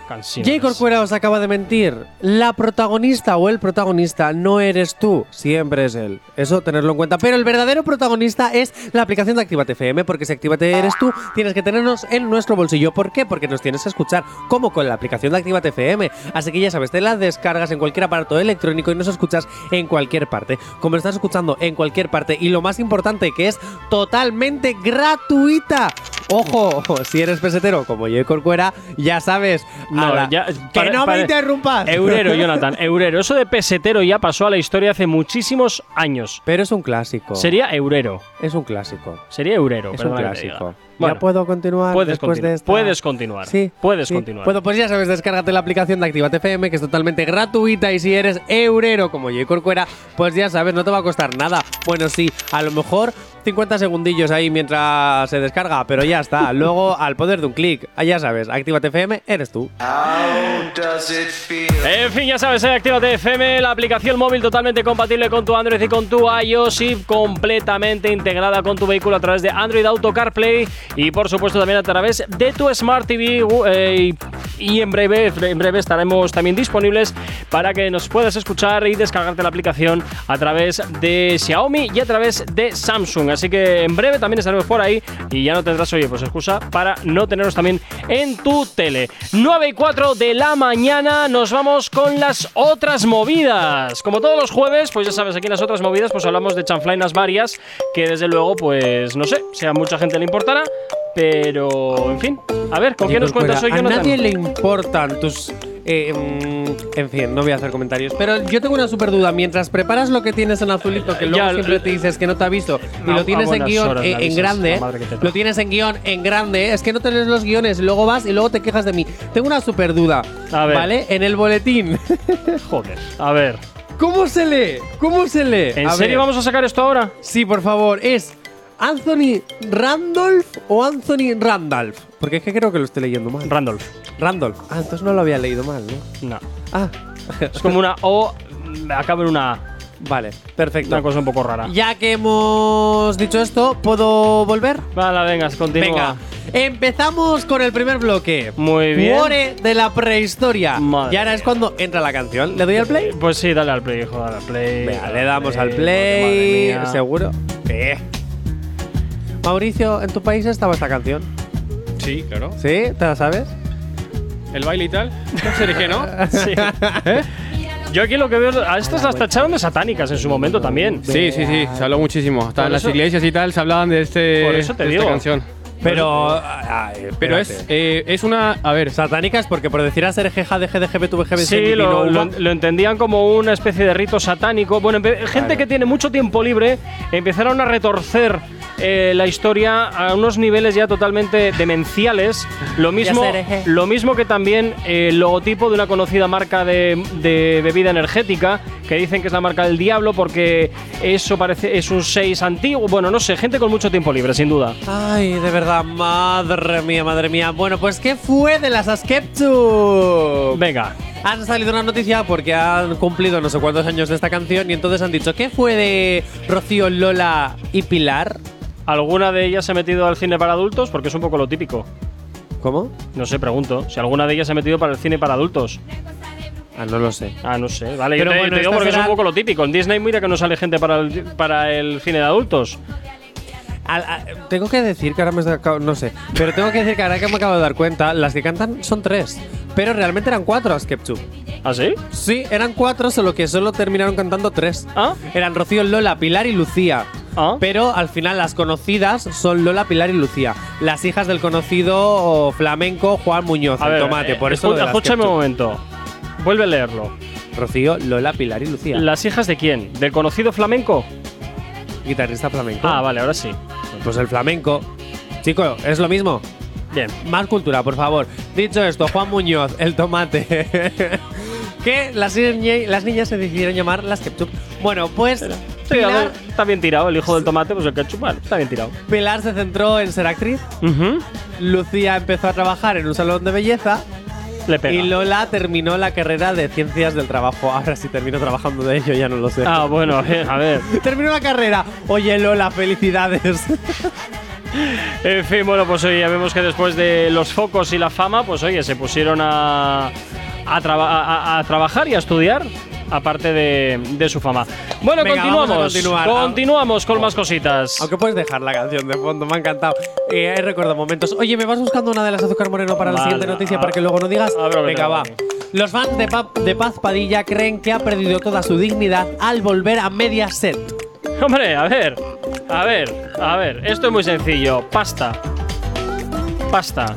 Canciones. Corcuera os acaba de mentir. La protagonista o el protagonista no eres tú, siempre es él. Eso tenerlo en cuenta. Pero el verdadero protagonista es la aplicación de Actívate FM, porque si Actívate eres tú, tienes que tenernos en nuestro bolsillo. ¿Por qué? Porque nos tienes que escuchar como con la aplicación de Actívate FM. Así que ya sabes, te la descargas en cualquier aparato electrónico y nos escuchas en cualquier parte. Como estás escuchando en cualquier parte. Y lo más importante, que es totalmente gratuita. Ojo, si eres pesetero como J. Corcuera, ya sabes. No, ya- que no pare- me interrumpas. Eurero, Jonathan, eurero. Eso de pesetero ya pasó a la historia hace muchísimos años. Pero es un clásico. Sería eurero. Es un clásico. Sería eurero. Es un clásico. Bueno, ¿Ya puedo continuar puedes después continuar, de esta? puedes continuar, Sí. puedes sí. continuar. Bueno, pues ya sabes, descárgate la aplicación de Activate FM, que es totalmente gratuita. Y si eres eurero como J. Corcuera, pues ya sabes, no te va a costar nada. Bueno, sí, a lo mejor 50 segundillos ahí mientras se descarga, pero ya está. Luego, al poder de un clic, ya sabes, Activate FM, eres tú. En fin, ya sabes, eh, Actívate FM, la aplicación móvil totalmente compatible con tu Android y con tu iOS y completamente integrada con tu vehículo a través de Android Auto CarPlay y por supuesto también a través de tu Smart TV eh, y, y en breve, en breve estaremos también disponibles para que nos puedas escuchar y descargarte la aplicación a través de Xiaomi y a través de Samsung. Así que en breve también estaremos por ahí y ya no tendrás, oye, pues excusa para no tenernos también en tu tele. 9 y 4 de la mañana nos vamos con las otras movidas. Como todos los jueves, pues ya sabes, aquí en las otras movidas pues hablamos de chanflainas varias que desde luego pues no sé, si a mucha gente le importará, pero en fin, a ver, ¿con qué nos cuentas hoy, Corcuera, A Jonathan? nadie le importan tus. eh, mm, en fin, no voy a hacer comentarios. Pero yo tengo una super duda. Mientras preparas lo que tienes en azulito, que luego Ya, siempre te dices que no te ha visto, y A- lo a tienes en guion horas eh, en grande, lo tienes en guion en grande, es que no te lees los guiones, luego vas y luego te quejas de mí. Tengo una super duda. A ver. ¿Vale? En el boletín. Joder, a ver. ¿Cómo se lee? ¿Cómo se lee? ¿En A serio ver. vamos a sacar esto ahora? Sí, por favor, es Anthony Randolph o Anthony Randolph. Porque es que creo que lo estoy leyendo mal. Randolph. Randolph. Ah, entonces no lo había leído mal, ¿no? No. Ah, Es como una O, mm, acaba en una A. vale, perfecto. Una cosa un poco rara. Ya que hemos dicho esto, ¿puedo volver? Vale, venga, continúa. Venga, empezamos con el primer bloque. Muy bien. Cuore de la prehistoria. Madre y ahora es cuando entra la canción. ¿Le doy al play? Pues sí, dale al play, hijo, dale al play. Venga, dale le damos al play. madre mía. Seguro. Eh. Mauricio, ¿en tu país estaba esta canción? Sí, claro. ¿Sí? ¿Te la sabes? El baile y tal. No se dije, ¿no? Sí. Yo aquí lo que veo. A estas las tacharon de satánicas en su momento también. Sí, sí, sí. Se habló muchísimo. Hasta Por en las eso- iglesias y tal se hablaban de este. Por eso te de digo. Esta canción. Pero. ay, Pero es, eh, es una. A ver. Satánicas porque por decir a ser jeja de GDGB tu VGB Sí, lo, lo- lo entendían como una especie de rito satánico. Bueno, gente que tiene mucho tiempo libre empezaron a retorcer eh, la historia a unos niveles ya totalmente demenciales. Lo mismo, eje. lo mismo que también eh, el logotipo de una conocida marca de, de bebida energética que dicen que es la marca del diablo porque eso parece es un 6 antiguo. Bueno, no sé, gente con mucho tiempo libre, sin duda. Ay, de verdad, madre mía, madre mía. Bueno, pues ¿qué fue de las Askeptu? Venga, Han salido una noticia porque han cumplido no sé cuántos años de esta canción y entonces han dicho ¿qué fue de Rocío, Lola y Pilar? ¿Alguna de ellas se ha metido al cine para adultos? Porque es un poco lo típico. ¿Cómo? No sé, pregunto. Si alguna de ellas se ha metido para el cine para adultos. Ah, no lo sé. Ah, no sé. Vale, Pero yo te, bueno, te digo porque es un poco lo típico. En Disney mira que no sale gente para el, para el cine de adultos. Al- a- tengo que decir que ahora me acabo- no sé, pero tengo que decir que ahora que me acabo de dar cuenta, las que cantan son tres, pero realmente eran cuatro a Skepchup. ¿Ah, sí? Sí, eran cuatro, solo que solo terminaron cantando tres. ¿Ah? Eran Rocío, Lola, Pilar y Lucía. Ah. Pero al final las conocidas son Lola, Pilar y Lucía. Las hijas del conocido flamenco Juan Muñoz, A el ver, tomate. eh, por eso escu- lo de las escúchame un momento. Vuelve a leerlo. Rocío, Lola, Pilar y Lucía. ¿Las hijas de quién? ¿Del conocido flamenco? Guitarrista flamenco. Ah, vale, ahora sí. Pues el flamenco. Chico, es lo mismo. Bien. Más cultura, por favor. Dicho esto, Juan Muñoz, el tomate. que las, niña- las niñas se decidieron llamar las ketchup. Bueno, pues Sí, Pilar, está bien tirado. El hijo del tomate, pues el ketchup, vale, está bien tirado. Pilar se centró en ser actriz. Lucía empezó a trabajar en un salón de belleza. Le pega. Y Lola terminó la carrera de ciencias del trabajo. Ahora sí terminó trabajando de ello, ya no lo sé. Ah, bueno, a ver. Terminó la carrera. Oye, Lola, felicidades. En fin, bueno, pues oye, ya vemos que después de los focos y la fama, pues oye, se pusieron a, a, traba- a- a trabajar y a estudiar, aparte de, de su fama. Bueno, Venga, continuamos. Continuamos con más cositas. Aunque puedes dejar la canción de fondo, me ha encantado. Eh, recordado momentos. Oye, ¿me vas buscando una de las azúcar moreno para la siguiente noticia a- para que luego no digas? ver que Venga, va. Los fans de, Pa- de Paz Padilla creen que ha perdido toda su dignidad al volver a Mediaset. Hombre, a ver, a ver, a ver, esto es muy sencillo. Pasta. Pasta.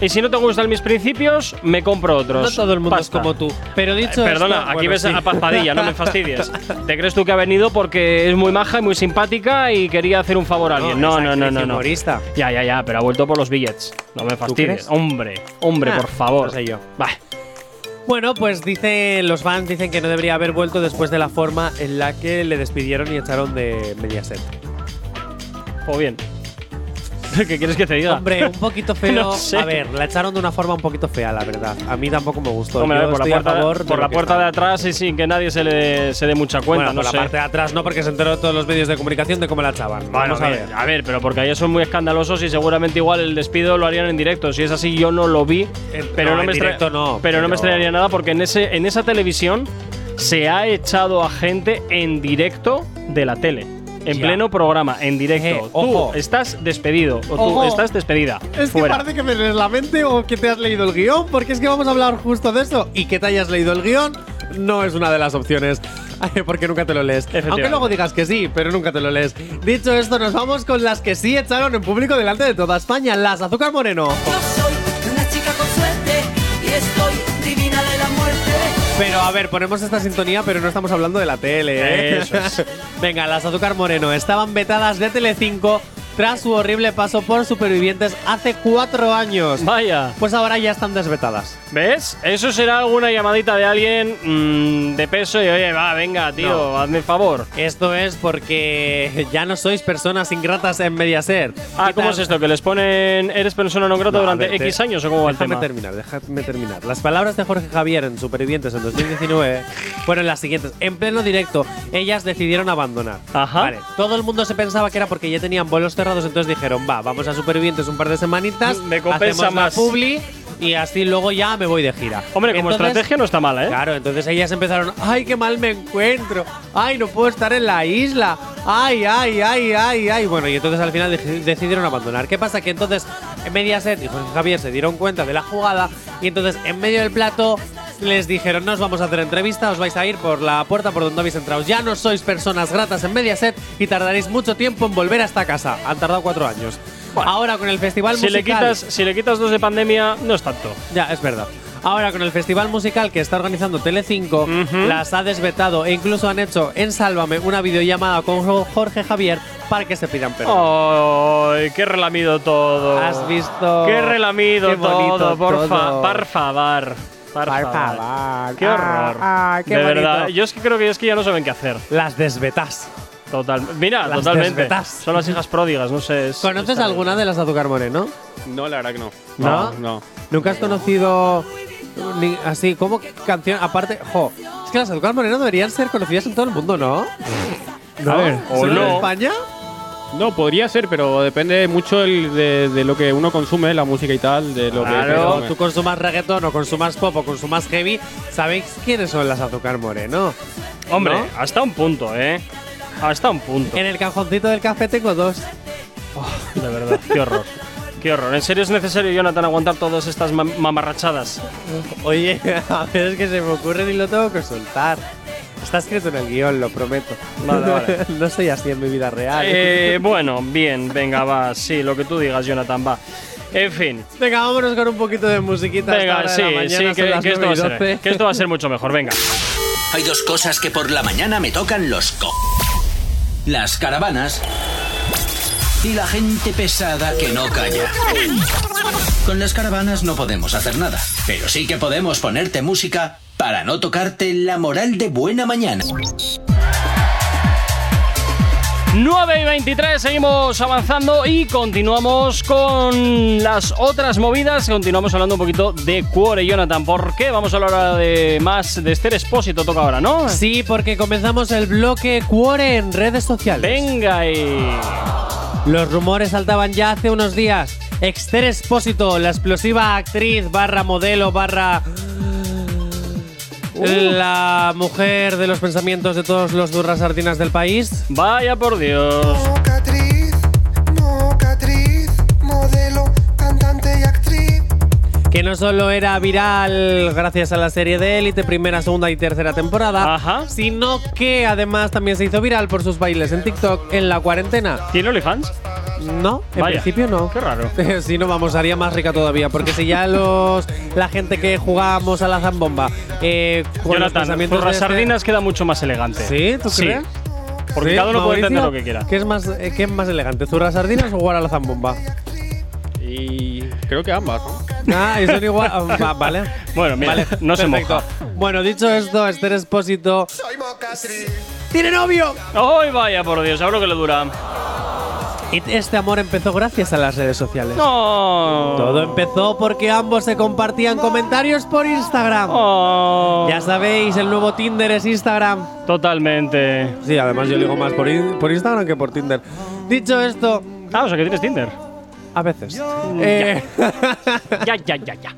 Y si no te gustan mis principios, me compro otros. No todo el mundo Pasta. es como tú. Pero dicho Eh, Perdona, esto, aquí bueno, ves sí. a Paz Padilla, no me fastidies. ¿Te crees tú que ha venido porque es muy maja y muy simpática y quería hacer un favor a alguien? No, no, no, no, no. humorista. Ya, ya, ya, pero ha vuelto por los billets. No me fastidies. Hombre, hombre, Ah, por favor. no sé yo. Va. Bueno, pues dice, los fans dicen que no debería haber vuelto después de la forma en la que le despidieron y echaron de Mediaset. O bien. ¿Qué quieres que te diga? Hombre, un poquito feo. No sé. A ver, la echaron de una forma un poquito fea, la verdad. A mí tampoco me gustó. Hombre, Yo por la a puerta, favor de por lo la que puerta está. de atrás y sin que nadie se le se dé mucha cuenta, Bueno, no por la parte de atrás no, porque se enteró todos los medios de comunicación de cómo la echaban. Bueno, Vamos a ver. A ver, pero porque ahí son muy escandalosos y seguramente igual el despido lo harían en directo. Si es así, yo no lo vi. pero no, no, en me directo no, Pero, no me pero- extrañaría nada porque en, ese, en esa televisión se ha echado a gente en directo de la tele. En Ya. pleno programa, en directo. Eh, tú estás despedido o Ojo. tú estás despedida. Es que Fuera. parece que me lees la mente o que te has leído el guion, porque es que vamos a hablar justo de eso. Y que te hayas leído el guion no es una de las opciones. Porque nunca te lo lees. Aunque luego digas que sí, pero nunca te lo lees. Dicho esto, nos vamos con las que sí echaron en público delante de toda España. Las Azúcar Moreno. Pero a ver, ponemos esta sintonía, pero no estamos hablando de la tele, ¿eh? Eso es. Venga, las Azúcar Moreno estaban vetadas de Telecinco tras su horrible paso por Supervivientes hace cuatro años. Vaya. Pues ahora ya están desvetadas. ¿Ves? Eso será alguna llamadita de alguien mm, de peso y oye, va, venga, tío, No. hazme el favor. Esto es porque ya no sois personas ingratas en Mediaset. Ah, ¿Qué ¿cómo es esto? ¿Que les ponen eres persona no grata No, durante ver, X años o cómo va el Déjame tema? terminar, déjame terminar. Las palabras de Jorge Javier en Supervivientes en 2019 fueron las siguientes. En pleno directo, ellas decidieron abandonar. Ajá. Vale, todo el mundo se pensaba que era porque ya tenían vuelos cerrados, entonces dijeron, va, vamos a Supervivientes un par de semanitas, Me compensa hacemos la más. publi y así luego ya me voy de gira. Hombre, como Entonces, estrategia no está mala, ¿eh? Claro, entonces ellas empezaron, ay, qué mal me encuentro, ay, no puedo estar en la isla, ay, ay, ay, ay, ay. Bueno, y entonces al final deci- decidieron abandonar. ¿Qué pasa? Que entonces en Mediaset y Jorge Javier se dieron cuenta de la jugada y entonces en medio del plato les dijeron, no os vamos a hacer entrevista, os vais a ir por la puerta por donde habéis entrado. Ya no sois personas gratas en Mediaset y tardaréis mucho tiempo en volver a esta casa. Han tardado cuatro años. Ahora con el festival Si le, musical… quitas, si le quitas dos de pandemia, no es tanto. Ya, es verdad. Ahora con el festival musical que está organizando Telecinco, Ujú. las ha desvetado e incluso han hecho en Sálvame una videollamada con Jo- Jorge Javier para que se pidan perdón. ¡Ay, qué relamido todo! ¿Has visto? ¡Qué relamido Qué bonito todo! Por favor. ¡Qué horror! Ah, ah, qué de bonito. verdad, yo es que creo que es que ya no saben qué hacer. Las desvetas. Total. Mira, Las totalmente. desvetas. Son las hijas pródigas, no sé. es- ¿Conoces está alguna de las de Azúcar Moreno? No, la verdad que no. ¿No? No. ¿Nunca has conocido ni- así como canción aparte? Jo, es que las Azúcar Moreno deberían ser conocidas en todo el mundo, ¿no? ¿No? A ver, o ¿Solo en no. España? No, podría ser, pero depende mucho el de, de lo que uno consume, la música y tal, de lo que Claro, consume. tú consumas reggaetón o consumas pop o consumas heavy, ¿sabéis quiénes son las Azúcar Moreno? Hombre, ¿No? hasta un punto, ¿eh? Hasta un punto. En el cajoncito del café tengo dos. De verdad, qué horror. Qué horror. ¿En serio es necesario, Jonathan, aguantar todas estas ma- mamarrachadas? Oye, a veces que se me ocurre y lo tengo que soltar. Está escrito en el guion, lo prometo. Vale, vale. no soy así en mi vida real. Eh, bueno, bien, venga, va. Sí, lo que tú digas, Jonathan, va. En fin. Venga, vámonos con un poquito de musiquita. Venga, de sí, la mañana, sí, son que, las que esto va a 9 y ser, 12. que esto va a ser mucho mejor. Venga. Hay dos cosas que por la mañana me tocan los co. Las caravanas y la gente pesada que no calla. Con las caravanas no podemos hacer nada, pero sí que podemos ponerte música para no tocarte la moral de buena mañana. 9 y 23, seguimos avanzando y continuamos con las otras movidas. Continuamos hablando un poquito de Cuore, Jonathan. ¿Por qué? Vamos a hablar ahora de más de Esther Expósito, toca ahora, ¿no? Sí, porque comenzamos el bloque Cuore en redes sociales. Venga y. Los rumores saltaban ya hace unos días. Esther Expósito, la explosiva actriz barra modelo barra... La mujer de los pensamientos de todos los durras sardinas del país. Vaya por Dios. Mocatriz, mocatriz, modelo, cantante y actriz. Que no solo era viral gracias a la serie de Élite, primera, segunda y tercera temporada, Ajá. sino que además también se hizo viral por sus bailes en TikTok en la cuarentena. ¿Tiene OnlyFans? No, en Vaya. principio no. Qué raro. si no, vamos, haría más rica todavía. Porque si ya los la gente que jugamos a la zambomba. Eh, con los Jonathan, pensamientos por las este- sardinas queda mucho más elegante. ¿Sí? ¿Tú Sí. crees? Porque Sí, cada uno puede entender lo que quiera. ¿Qué es más, eh, qué es más elegante? ¿Zurras sardinas o jugar a la zambomba? Y creo que ambas, ¿no? Ah, y son igual. ah, va- vale. Bueno, mira, Vale, no se moja. Bueno, dicho esto, Esther Espósito. Soy mocatriz. ¡Tiene novio! ¡Ay, vaya por Dios! Ahora que le dura. Este amor empezó gracias a las redes sociales. No. Todo empezó porque ambos se compartían comentarios por Instagram. Oh. Ya sabéis, el nuevo Tinder es Instagram. Totalmente. Sí, además yo ligo más por Instagram que por Tinder. Dicho esto, Ah, o sea que tienes Tinder. a veces. Eh, Ya, ya, ya, ya.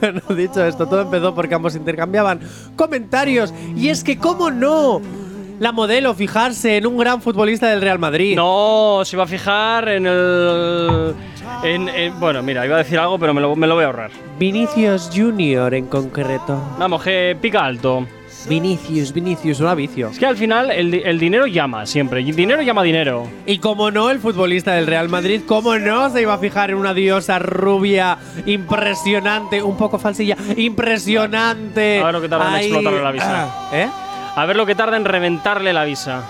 bueno, dicho esto, todo empezó porque ambos intercambiaban comentarios. Y es que, ¿cómo no? La modelo fijarse en un gran futbolista del Real Madrid. No, se va a fijar en el. En, en- bueno, mira, iba a decir algo, pero me lo, me lo voy a ahorrar. Vinicius Junior en concreto. Vamos, que pica alto. Vinicius, Vinicius, un vicio. Es que al final el, el dinero llama siempre. Dinero llama dinero. Y como no, el futbolista del Real Madrid, como no se iba a fijar en una diosa rubia impresionante, un poco falsilla, impresionante. A ver lo que tarda en explotarle la visa. Ah, ¿Eh? A ver lo que tarda en reventarle la visa.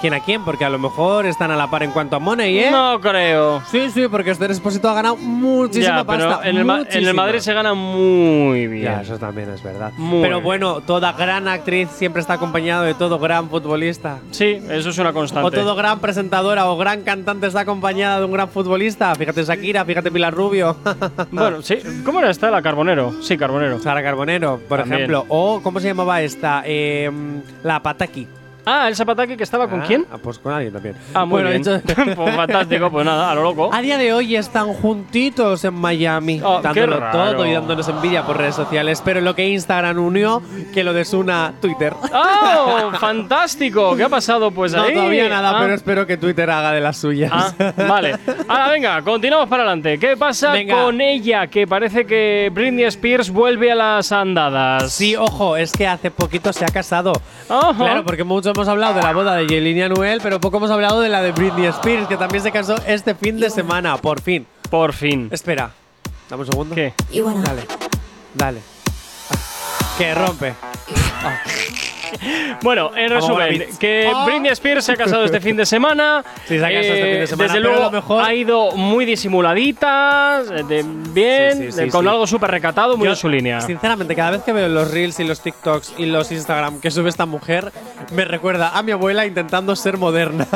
¿Quién a quién? Porque a lo mejor están a la par en cuanto a money, ¿eh? No creo. Sí, sí, porque este Expósito ha ganado muchísima Ya, pero pasta. en el, en. Madrid se gana muy bien. Ya, eso también es verdad. Muy pero bueno, toda gran actriz siempre está acompañada de todo gran futbolista. Sí, eso es una constante. O todo gran presentadora o gran cantante está acompañada de un gran futbolista. Fíjate Shakira, fíjate Pilar Rubio. Bueno, sí. ¿Cómo era esta? La Carbonero. Sí, Carbonero. Sara Carbonero, por También. ejemplo. O, ¿cómo se llamaba esta? Eh, la Pataki. Ah, el Zapataki que estaba con Ah, quién? ah, pues con alguien también. Ah, muy bueno, bien. pues fantástico, pues nada, a lo loco. a día de hoy están juntitos en Miami, Oh, qué dándolo raro. todo y dándonos envidia por redes sociales. Pero lo que Instagram unió, que lo desuna Twitter. ¡Oh! ¡Fantástico! ¿Qué ha pasado pues no, ahí? todavía nada, Ah, pero espero que Twitter haga de las suyas. Ah, vale. Ahora venga, continuamos para adelante. ¿Qué pasa Venga. con ella? Que parece que Britney Spears vuelve a las andadas. Sí, ojo, es que hace poquito se ha casado. Claro, porque mucho hemos hablado de la boda de Yelenia Noel, pero poco hemos hablado de la de Britney Spears, que también se casó este fin de semana, por fin. Por fin. Espera, dame un segundo. ¿Qué? Dale, dale. Ah, Que rompe. Bueno, en resumen, que Oh. Britney Spears se ha casado este fin de semana. Eh, Sí, se ha casado este fin de semana, Desde luego mejor- ha ido muy disimuladita, eh, de- bien, Sí, sí, sí, de- con sí. algo súper recatado, muy Yo, en su línea. Sinceramente, cada vez que veo los reels y los TikToks y los Instagram que sube esta mujer, me recuerda a mi abuela intentando ser moderna.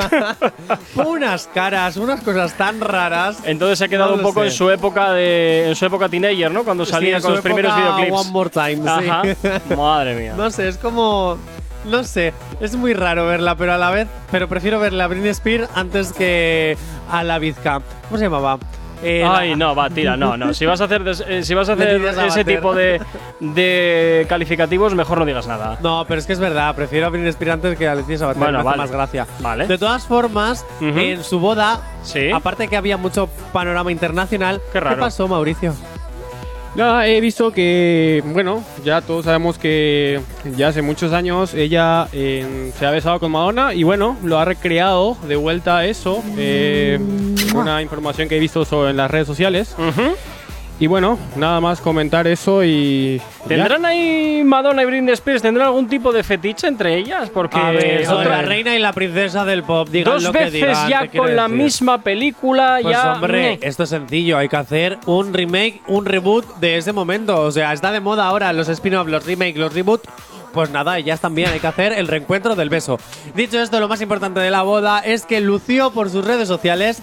unas caras, unas cosas tan raras. Entonces se ha quedado No un poco sé. en su época de en su época teenager, ¿no? Cuando Sí, salía en con los primeros videoclips. One More Time, sí. Madre mía. No sé, es como. No sé, es muy raro verla, pero a la vez, pero prefiero verla a Britney Spears antes que a la Vizca. ¿Cómo se llamaba? Eh, la- Ay, no, va, tira, no, no. Si vas a hacer, des- eh, si vas a hacer Leticia ese tipo de, de calificativos, mejor no digas nada. No, pero es que es verdad, prefiero a Britney Spears antes que a Leticia Sabater. Bueno, me hace vale. más gracia. Vale. De todas formas, en su boda, Sí. aparte que había mucho panorama internacional, Qué raro. pasó, Mauricio? Nada, he visto que, bueno, ya todos sabemos que ya hace muchos años ella eh, se ha besado con Madonna y bueno, lo ha recreado de vuelta eso. eh, una información que he visto sobre en las redes sociales. Y bueno, nada más comentar eso y. ya. ¿Tendrán ahí Madonna y Britney Spears? ¿Tendrán algún tipo de fetiche entre ellas? Porque a ver, son otra- la reina y la princesa del pop, digan dos lo que veces digan, ya ¿qué quiero con la decir? misma película, Pues ya. hombre, meh. esto es sencillo, hay que hacer un remake, un reboot de ese momento. O sea, está de moda ahora los spin-off, los remake, los reboot. Pues nada, ya están bien, hay que hacer el reencuentro del beso. Dicho esto, lo más importante de la boda es que lució por sus redes sociales.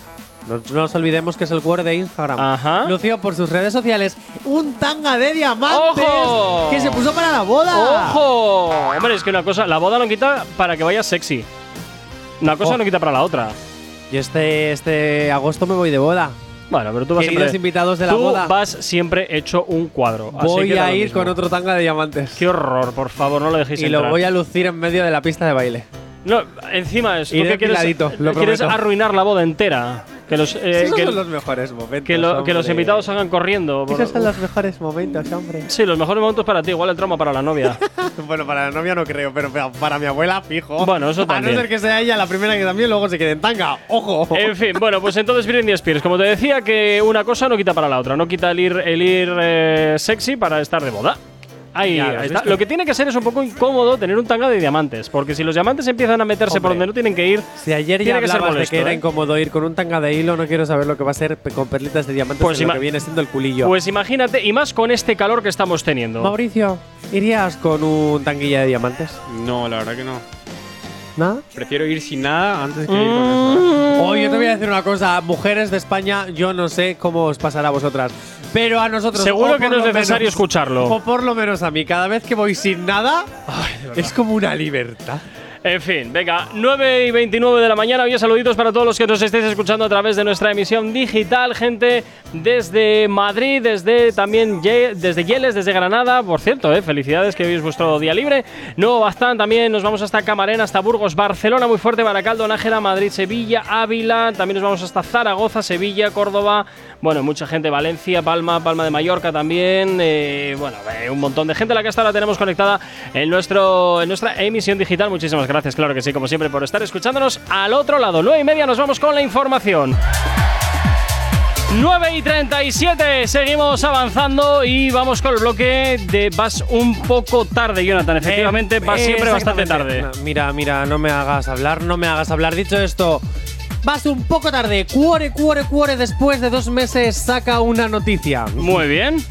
No, no nos olvidemos que es el cuore de Instagram. Ajá. Lució por sus redes sociales un tanga de diamantes ¡Ojo! que se puso para la boda. ¡Ojo! Hombre, es que una cosa, la boda no quita para que vaya sexy. Una cosa Oh. no quita para la otra. Y este, este agosto me voy de boda. Bueno, pero tú vas Queridos siempre. invitados de la tú boda. vas siempre hecho un cuadro. así Voy que da a lo ir mismo. con otro tanga de diamantes. Qué horror, por favor, no lo dejéis Y lo entrar. voy a lucir en medio de la pista de baile. No, encima es. ¿tú Iré qué quieres, apiladito, lo quieres prometo. arruinar la boda entera. Que los, eh, Esos que, son los mejores momentos. que lo- que los invitados salgan corriendo. por- Esos son los mejores momentos, hombre. Sí, los mejores momentos para ti, igual el trauma para la novia. bueno, para la novia no creo, pero para- para mi abuela, fijo. Bueno, eso A no ser que sea ella la primera que también luego se quede en tanga. ¡Ojo! En fin, bueno, pues entonces Britney Spears, como te decía, que una cosa no quita para la otra, no quita el ir, el ir eh, sexy para estar de boda. Ahí, Ya, ¿lo ahí has está. Lo que tiene que ser es un poco incómodo tener un tanga de diamantes, porque si los diamantes empiezan a meterse por donde no tienen que ir, Si ayer ya tiene que ser de que era ¿eh? incómodo ir con un tanga de hilo, no quiero saber lo que va a ser con perlitas de diamantes Pues en lo que viene siendo el culillo. pues imagínate, y más con este calor que estamos teniendo. Mauricio, ¿irías con un tanguilla de diamantes? No, la verdad que no. ¿Nada? Prefiero ir sin nada antes que ir con eso. ¿eh? Oye, te voy a decir una cosa, mujeres de España, yo no sé cómo os pasará a vosotras, pero a nosotros Seguro que no es necesario menos- escucharlo. O por lo menos a mí, cada vez que voy sin nada, es como una libertad. En fin, venga, 9 y 29 de la mañana. Oye, saluditos para todos los que nos estéis escuchando a través de nuestra emisión digital, gente desde Madrid, desde también desde Yeles, desde Granada. Por cierto, eh, felicidades que hoy es vuestro día libre. Nuevo Baztán también, nos vamos hasta Camarena, hasta Burgos, Barcelona, muy fuerte, Baracaldo, Nájera, Madrid, Sevilla, Ávila. También nos vamos hasta Zaragoza, Sevilla, Córdoba. Bueno, mucha gente, Valencia, Palma, Palma de Mallorca también. eh, bueno, eh, un montón de gente la que hasta ahora tenemos conectada en, nuestro, en nuestra emisión digital. Muchísimas gracias, claro que sí, como siempre, por estar escuchándonos al otro lado. 9 y media nos vamos con la información. 9 y 37, seguimos avanzando y vamos con el bloque de vas un poco tarde, Jonathan. Efectivamente, vas Eh, siempre bastante tarde. No, mira, mira, no me hagas hablar, no me hagas hablar. Dicho esto, vas un poco tarde. Cuore, cuore, cuore, después de dos meses saca una noticia. Muy bien.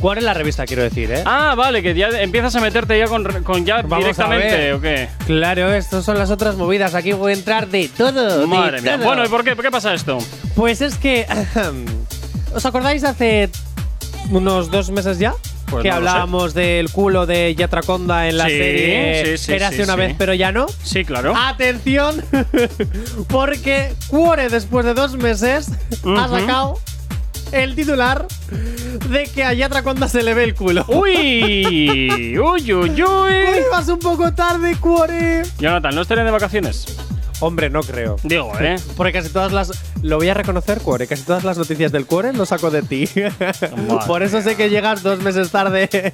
Cuore la revista, quiero decir, ¿eh? Ah, vale, que ya empiezas a meterte ya con, con ya Vamos a directamente, ver. ¿o qué? Claro, estas son las otras movidas. Aquí voy a entrar de todo. de Madre mía. todo. Bueno, ¿y por qué? ¿Por qué pasa esto? Pues es que. ¿Os acordáis hace unos dos meses ya? Pues que no hablábamos del culo de Yatraconda en la Sí, serie sí, sí, Érase sí, una vez, pero ya no. Sí, claro. Atención, porque Cuore después de dos meses ha Ujú. sacado el titular de que a Yatraconda se le ve el culo. Uy, uy, uy, Uy, uy. vas un poco tarde, Cuore. Jonathan, ¿no estarían de vacaciones? Hombre, no creo. Digo, ¿eh? Porque casi todas las. Lo voy a reconocer, Cuore. Casi todas las noticias del Cuore lo saco de ti. Por eso sé que llegas dos meses tarde.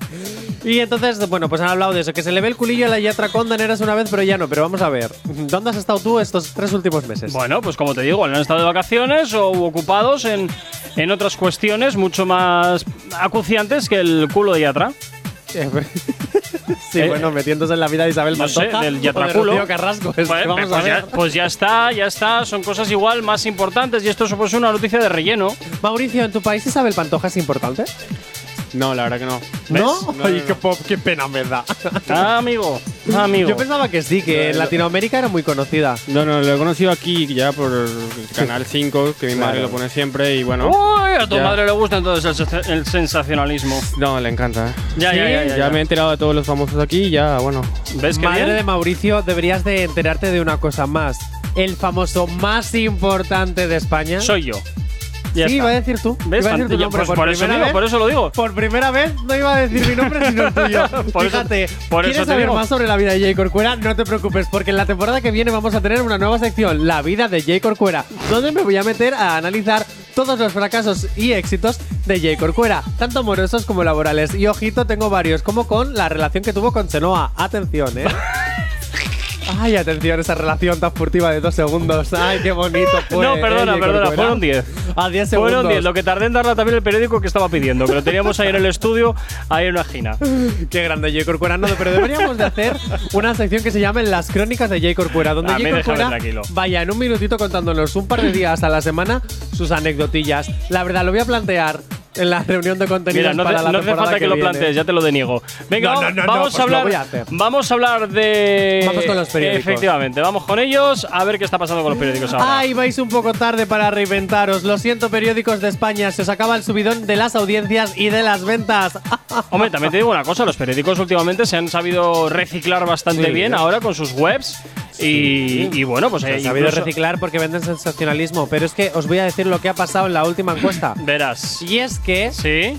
y entonces, bueno, pues han hablado de eso. Que se le ve el culillo a la Yatra Conda en Eras una vez, pero ya no. Pero vamos a ver. ¿Dónde has estado tú estos tres últimos meses? Bueno, pues como te digo, han estado de vacaciones o ocupados en, en otras cuestiones mucho más acuciantes que el culo de Yatra. sí, Eh, bueno, metiéndose en la vida de Isabel No sé, Pantoja del de Yatraculo. Rocío Carrasco. Es que Pues, vamos pues a ya, pues ya está, ya está. Son cosas igual más importantes y esto supone una noticia de relleno. Mauricio, ¿en tu país Isabel Pantoja es importante? No, la verdad que no. ¿No? No, Ay, no, qué, no. po- qué pena me da. Ah, amigo, amigo. Yo pensaba que sí, que en Latinoamérica era muy conocida. No, no, lo he conocido aquí ya por Canal 5, que mi madre Claro. lo pone siempre y bueno. Uy, a tu Ya. madre le gusta entonces el, se- el sensacionalismo. No, le encanta. ¿eh? Ya, ya, ya, ya, ya. me he enterado de todos los famosos aquí y ya, bueno. ¿Ves que Madre bien? de Mauricio, deberías de enterarte de una cosa más. El famoso más importante de España. Soy yo. Ya sí, está. iba a decir tú. ¿Ves? Iba a decir tu Ya, nombre pues por, por eso digo, vez. por eso lo digo. Por primera vez no iba a decir mi nombre sino el tuyo. Por eso- Fíjate, por eso ¿quieres te saber digo. más sobre la vida de Jay Corcuera? No te preocupes, porque en la temporada que viene vamos a tener una nueva sección, La vida de Jay Corcuera, donde me voy a meter a analizar todos los fracasos y éxitos de Jay Corcuera, tanto amorosos como laborales. Y ojito, tengo varios, como con la relación que tuvo con Chenoa. Atención, ¿eh? Ay, atención, esa relación tan furtiva de dos segundos. Ay, qué bonito fue. no, perdona, ¿eh, perdona, Corcuera? fueron 10. A 10 segundos. Fueron 10, lo que tardé en darla también el periódico que estaba pidiendo, que lo teníamos ahí en el estudio, ahí en una gina. Qué grande J. Corcuera. No, pero deberíamos de hacer una sección que se llame Las Crónicas de J. Corcuera, donde J. Corcuera vaya en un minutito contándonos un par de días a la semana sus anecdotillas. La verdad, lo voy a plantear en la reunión de contenidos Mira, no, para te- la no hace falta que, lo viene. plantees, ya te lo deniego. Venga, No, vamos, no, vamos pues a lo hablar. a. Vamos a hablar de. Vamos con los periódicos. Efectivamente, vamos con ellos a ver qué está pasando con los periódicos ahora. Ay, vais un poco tarde para reinventaros. Lo siento, periódicos de España. Se os acaba el subidón de las audiencias y de las ventas. Hombre, también te digo una cosa, los periódicos últimamente se han sabido reciclar bastante Sí. bien ahora con sus webs y, y bueno, pues Se eh, ha sabido reciclar porque venden sensacionalismo. Pero es que os voy a decir lo que ha pasado en la última encuesta. Verás. Y es que Sí.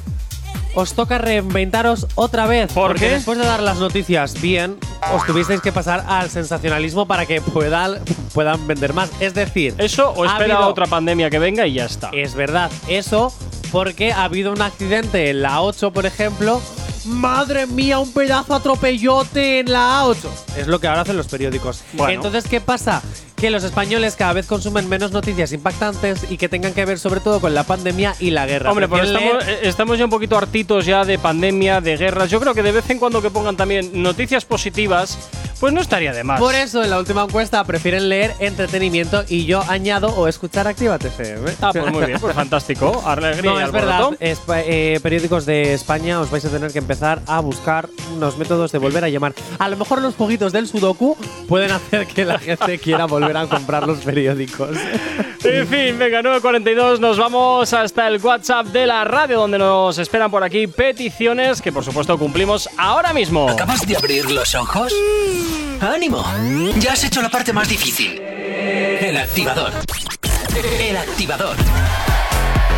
os toca reinventaros otra vez. ¿Por porque qué? después de dar las noticias bien, os tuvisteis que pasar al sensacionalismo para que puedan, puedan vender más. Es decir, Eso o espera otra pandemia que venga y ya está. Es verdad, eso porque ha habido un accidente en la 8, por ejemplo. Madre mía, un pedazo atropellote en la A8. Es lo que ahora hacen los periódicos. Bueno. Entonces, ¿qué pasa? Que los españoles cada vez consumen menos noticias impactantes y que tengan que ver sobre todo con la pandemia y la guerra. Hombre, pues estamos, eh, estamos ya un poquito hartitos ya de pandemia, de guerras. Yo creo que de vez en cuando que pongan también noticias positivas, pues no estaría de más. Por eso, en la última encuesta prefieren leer entretenimiento y yo añado o escuchar Actívate FM. Ah, pues muy bien, pues fantástico. Alegría No, es verdad. Espa- eh, periódicos de España os vais a tener que empezar a buscar unos métodos de volver a llamar. A lo mejor los jueguitos del Sudoku pueden hacer que la gente quiera volver a comprar los periódicos. En fin, venga, 9.42, nos vamos hasta el WhatsApp de la radio donde nos esperan por aquí peticiones que por supuesto cumplimos ahora mismo. ¿Acabas de abrir los ojos? ¡Ánimo! Ya has hecho la parte más difícil. El activador. El activador.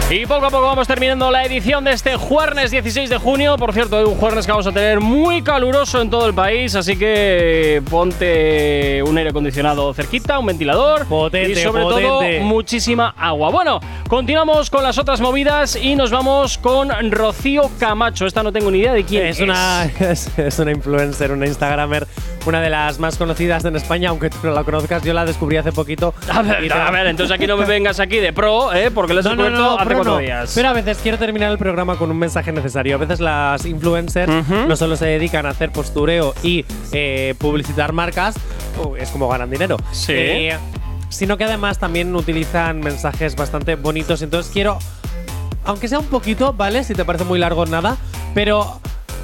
Y poco a poco vamos terminando la edición de este jueves 16 de junio. Por cierto, un jueves que vamos a tener muy caluroso en todo el país, así que ponte un aire acondicionado cerquita, un ventilador Potente, y sobre potente. todo muchísima agua. Bueno, continuamos con las otras movidas y nos vamos con Rocío Camacho. Esta no tengo ni idea de quién es. Es una, es, es una influencer, una Instagramer, una de las más conocidas en España, aunque tú no la conozcas, yo la descubrí hace poquito. A ver, a ver, entonces aquí no me vengas aquí de pro, ¿eh? Porque les No, no, no, hace pero cuatro no. días. Pero a veces quiero terminar el programa con un mensaje necesario. A veces las influencers no solo se dedican a hacer postureo y eh, publicitar marcas, es como ganan dinero. Sí. Eh, sino que además también utilizan mensajes bastante bonitos. Entonces quiero, aunque sea un poquito, ¿vale? Si te parece muy largo, nada. Pero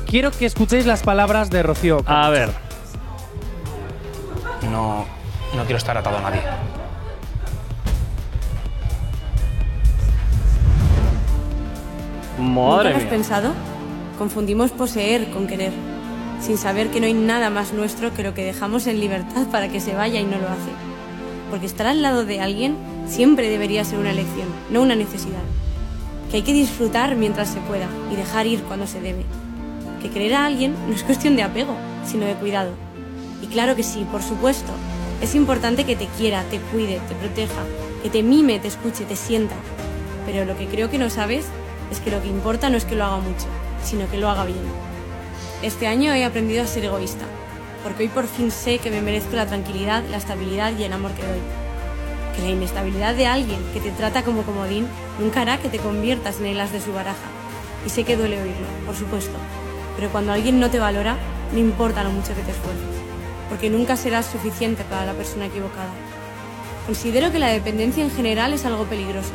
quiero que escuchéis las palabras de Rocío. A ver. No, no quiero estar atado a nadie. ¿Nunca Madre lo has mía. pensado? Confundimos poseer con querer, sin saber que no hay nada más nuestro que lo que dejamos en libertad para que se vaya y no lo hace. Porque estar al lado de alguien siempre debería ser una elección, no una necesidad. Que hay que disfrutar mientras se pueda y dejar ir cuando se debe. Que querer a alguien no es cuestión de apego, sino de cuidado. Y claro que sí, por supuesto. Es importante que te quiera, te cuide, te proteja, que te mime, te escuche, te sienta. Pero lo que creo que no sabes es que lo que importa no es que lo haga mucho, sino que lo haga bien. Este año he aprendido a ser egoísta, porque hoy por fin sé que me merezco la tranquilidad, la estabilidad y el amor que doy. Que la inestabilidad de alguien que te trata como comodín nunca hará que te conviertas en el as de su baraja. Y sé que duele oírlo, por supuesto, pero cuando alguien no te valora, no importa lo mucho que te esfuerces, porque nunca serás suficiente para la persona equivocada. Considero que la dependencia en general es algo peligroso.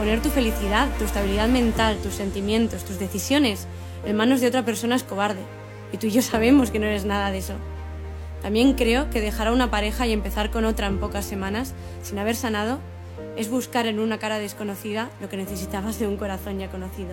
Poner tu felicidad, tu estabilidad mental, tus sentimientos, tus decisiones en manos de otra persona es cobarde. Y tú y yo sabemos que no eres nada de eso. También creo que dejar a una pareja y empezar con otra en pocas semanas, sin haber sanado, es buscar en una cara desconocida lo que necesitabas de un corazón ya conocido.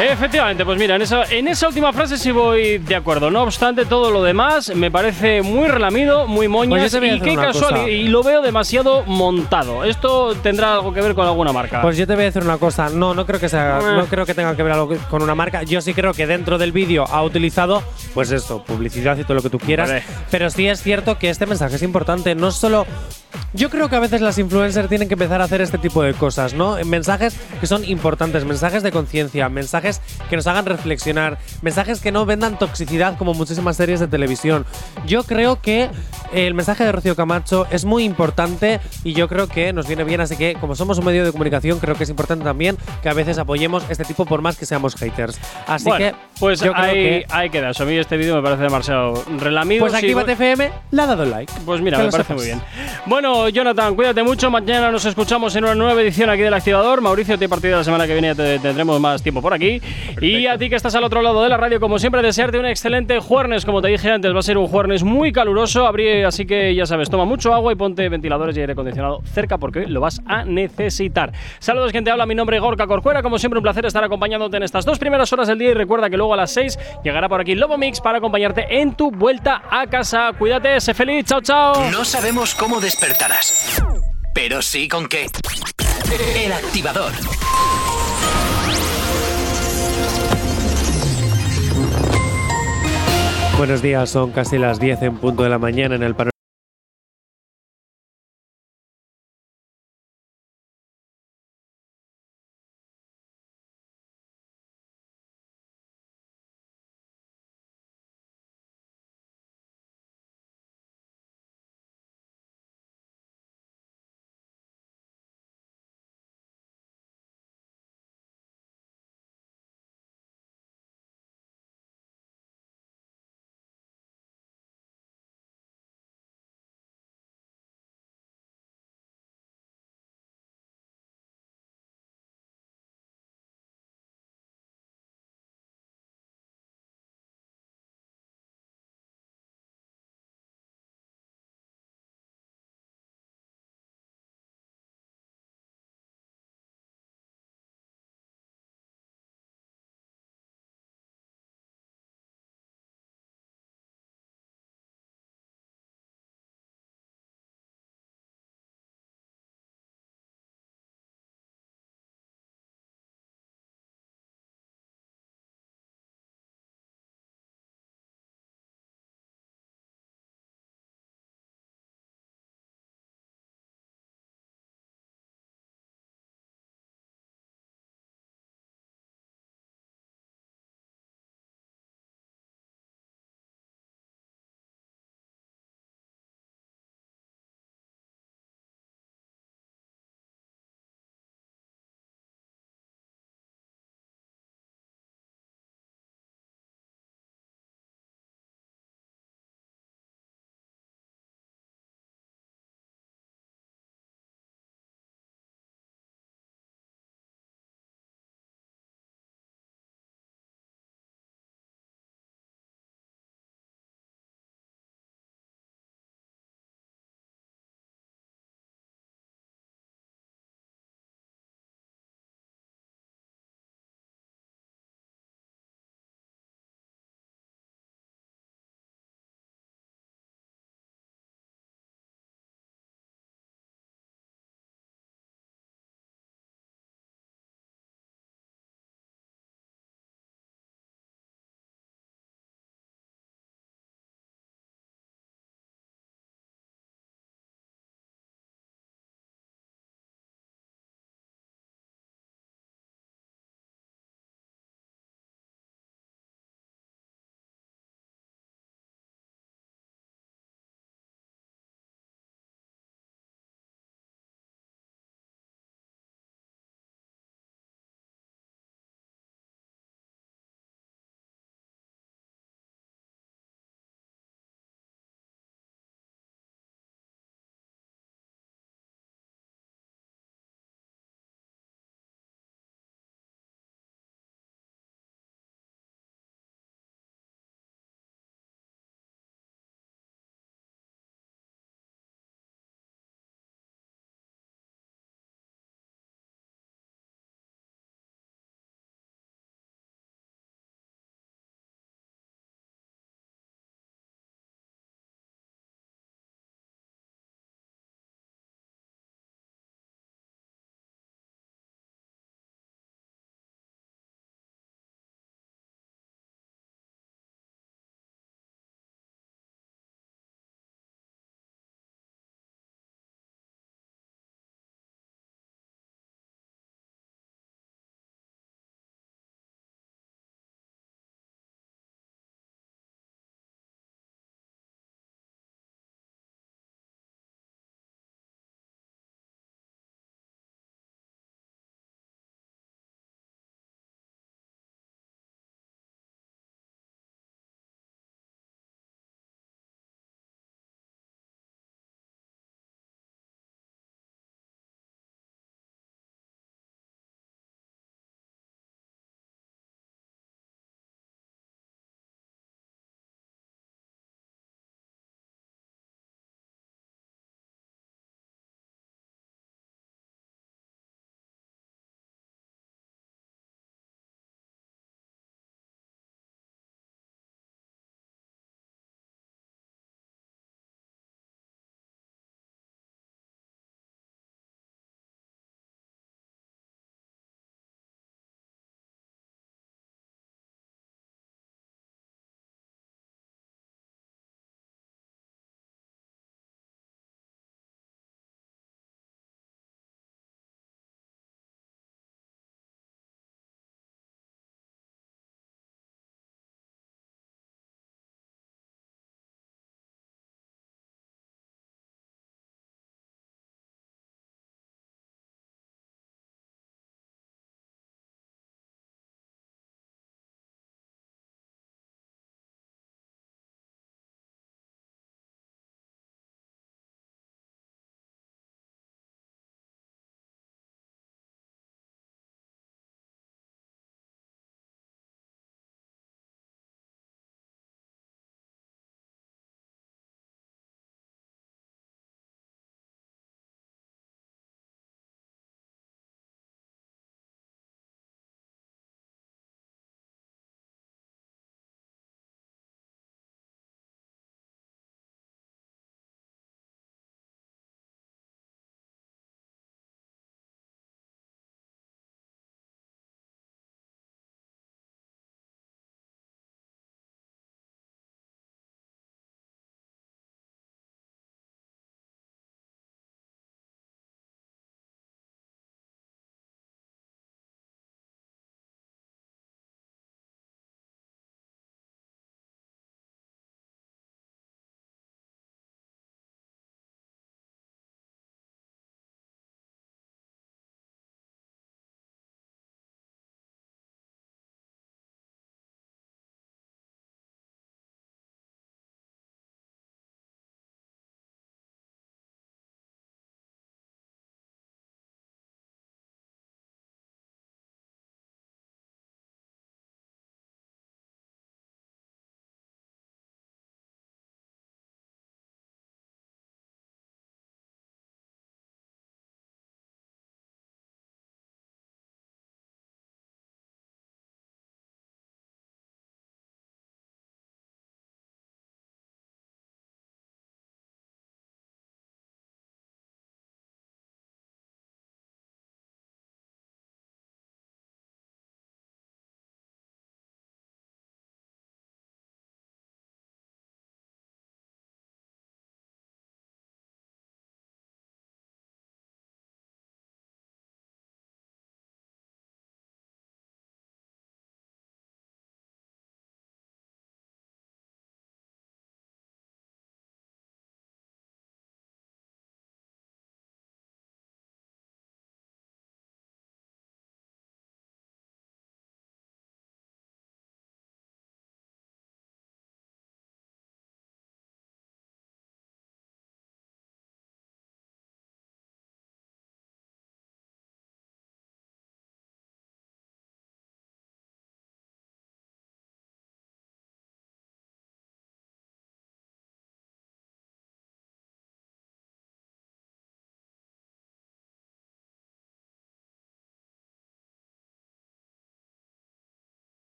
Efectivamente, pues mira, en esa, en esa última frase sí voy de acuerdo. No obstante, todo lo demás me parece muy relamido, muy moñas Pues voy a y qué casual. cosa. Y lo veo demasiado montado. Esto tendrá algo que ver con alguna marca. Pues yo te voy a decir una cosa, no, no creo que sea, Eh. no creo que tenga que ver algo con una marca. Yo sí creo que dentro del vídeo ha utilizado, pues esto, publicidad y todo lo que tú quieras. Vale. Pero sí es cierto que este mensaje es importante. No solo, yo creo que a veces las influencers tienen que empezar a hacer este tipo de cosas, ¿no? Mensajes que son importantes, mensajes de conciencia, mensajes que nos hagan reflexionar, mensajes que no vendan toxicidad como muchísimas series de televisión. Yo creo que el mensaje de Rocío Camacho es muy importante y yo creo que nos viene bien, así que como somos un medio de comunicación, creo que es importante también que a veces apoyemos este tipo por más que seamos haters. Así Bueno, que pues yo creo ahí, que ahí queda. A mí este vídeo me parece demasiado relamido. pues Actívate FM le ha dado like. Pues mira, me parece sepas. muy bien. Bueno, Jonathan, cuídate mucho. Mañana nos escuchamos en una nueva edición aquí del Activador. Mauricio, te he partido la semana que viene, te tendremos más tiempo por aquí. Y a ti que estás al otro lado de la radio, como siempre, desearte un excelente jueves. Como te dije antes, va a ser un jueves muy caluroso. Abrí, así que ya sabes, toma mucho agua y ponte ventiladores y aire acondicionado cerca porque hoy lo vas a necesitar. Saludos, quien te habla. Mi nombre es Gorka Corcuera. Como siempre, un placer estar acompañándote en estas dos primeras horas del día. Y recuerda que luego a las 6 llegará por aquí Lobo Mix para acompañarte en tu vuelta a casa. Cuídate, sé feliz. Chao, chao. No sabemos cómo despertarás, pero sí con qué. El activador. Buenos días, son casi las 10 en punto de la mañana en el panorama.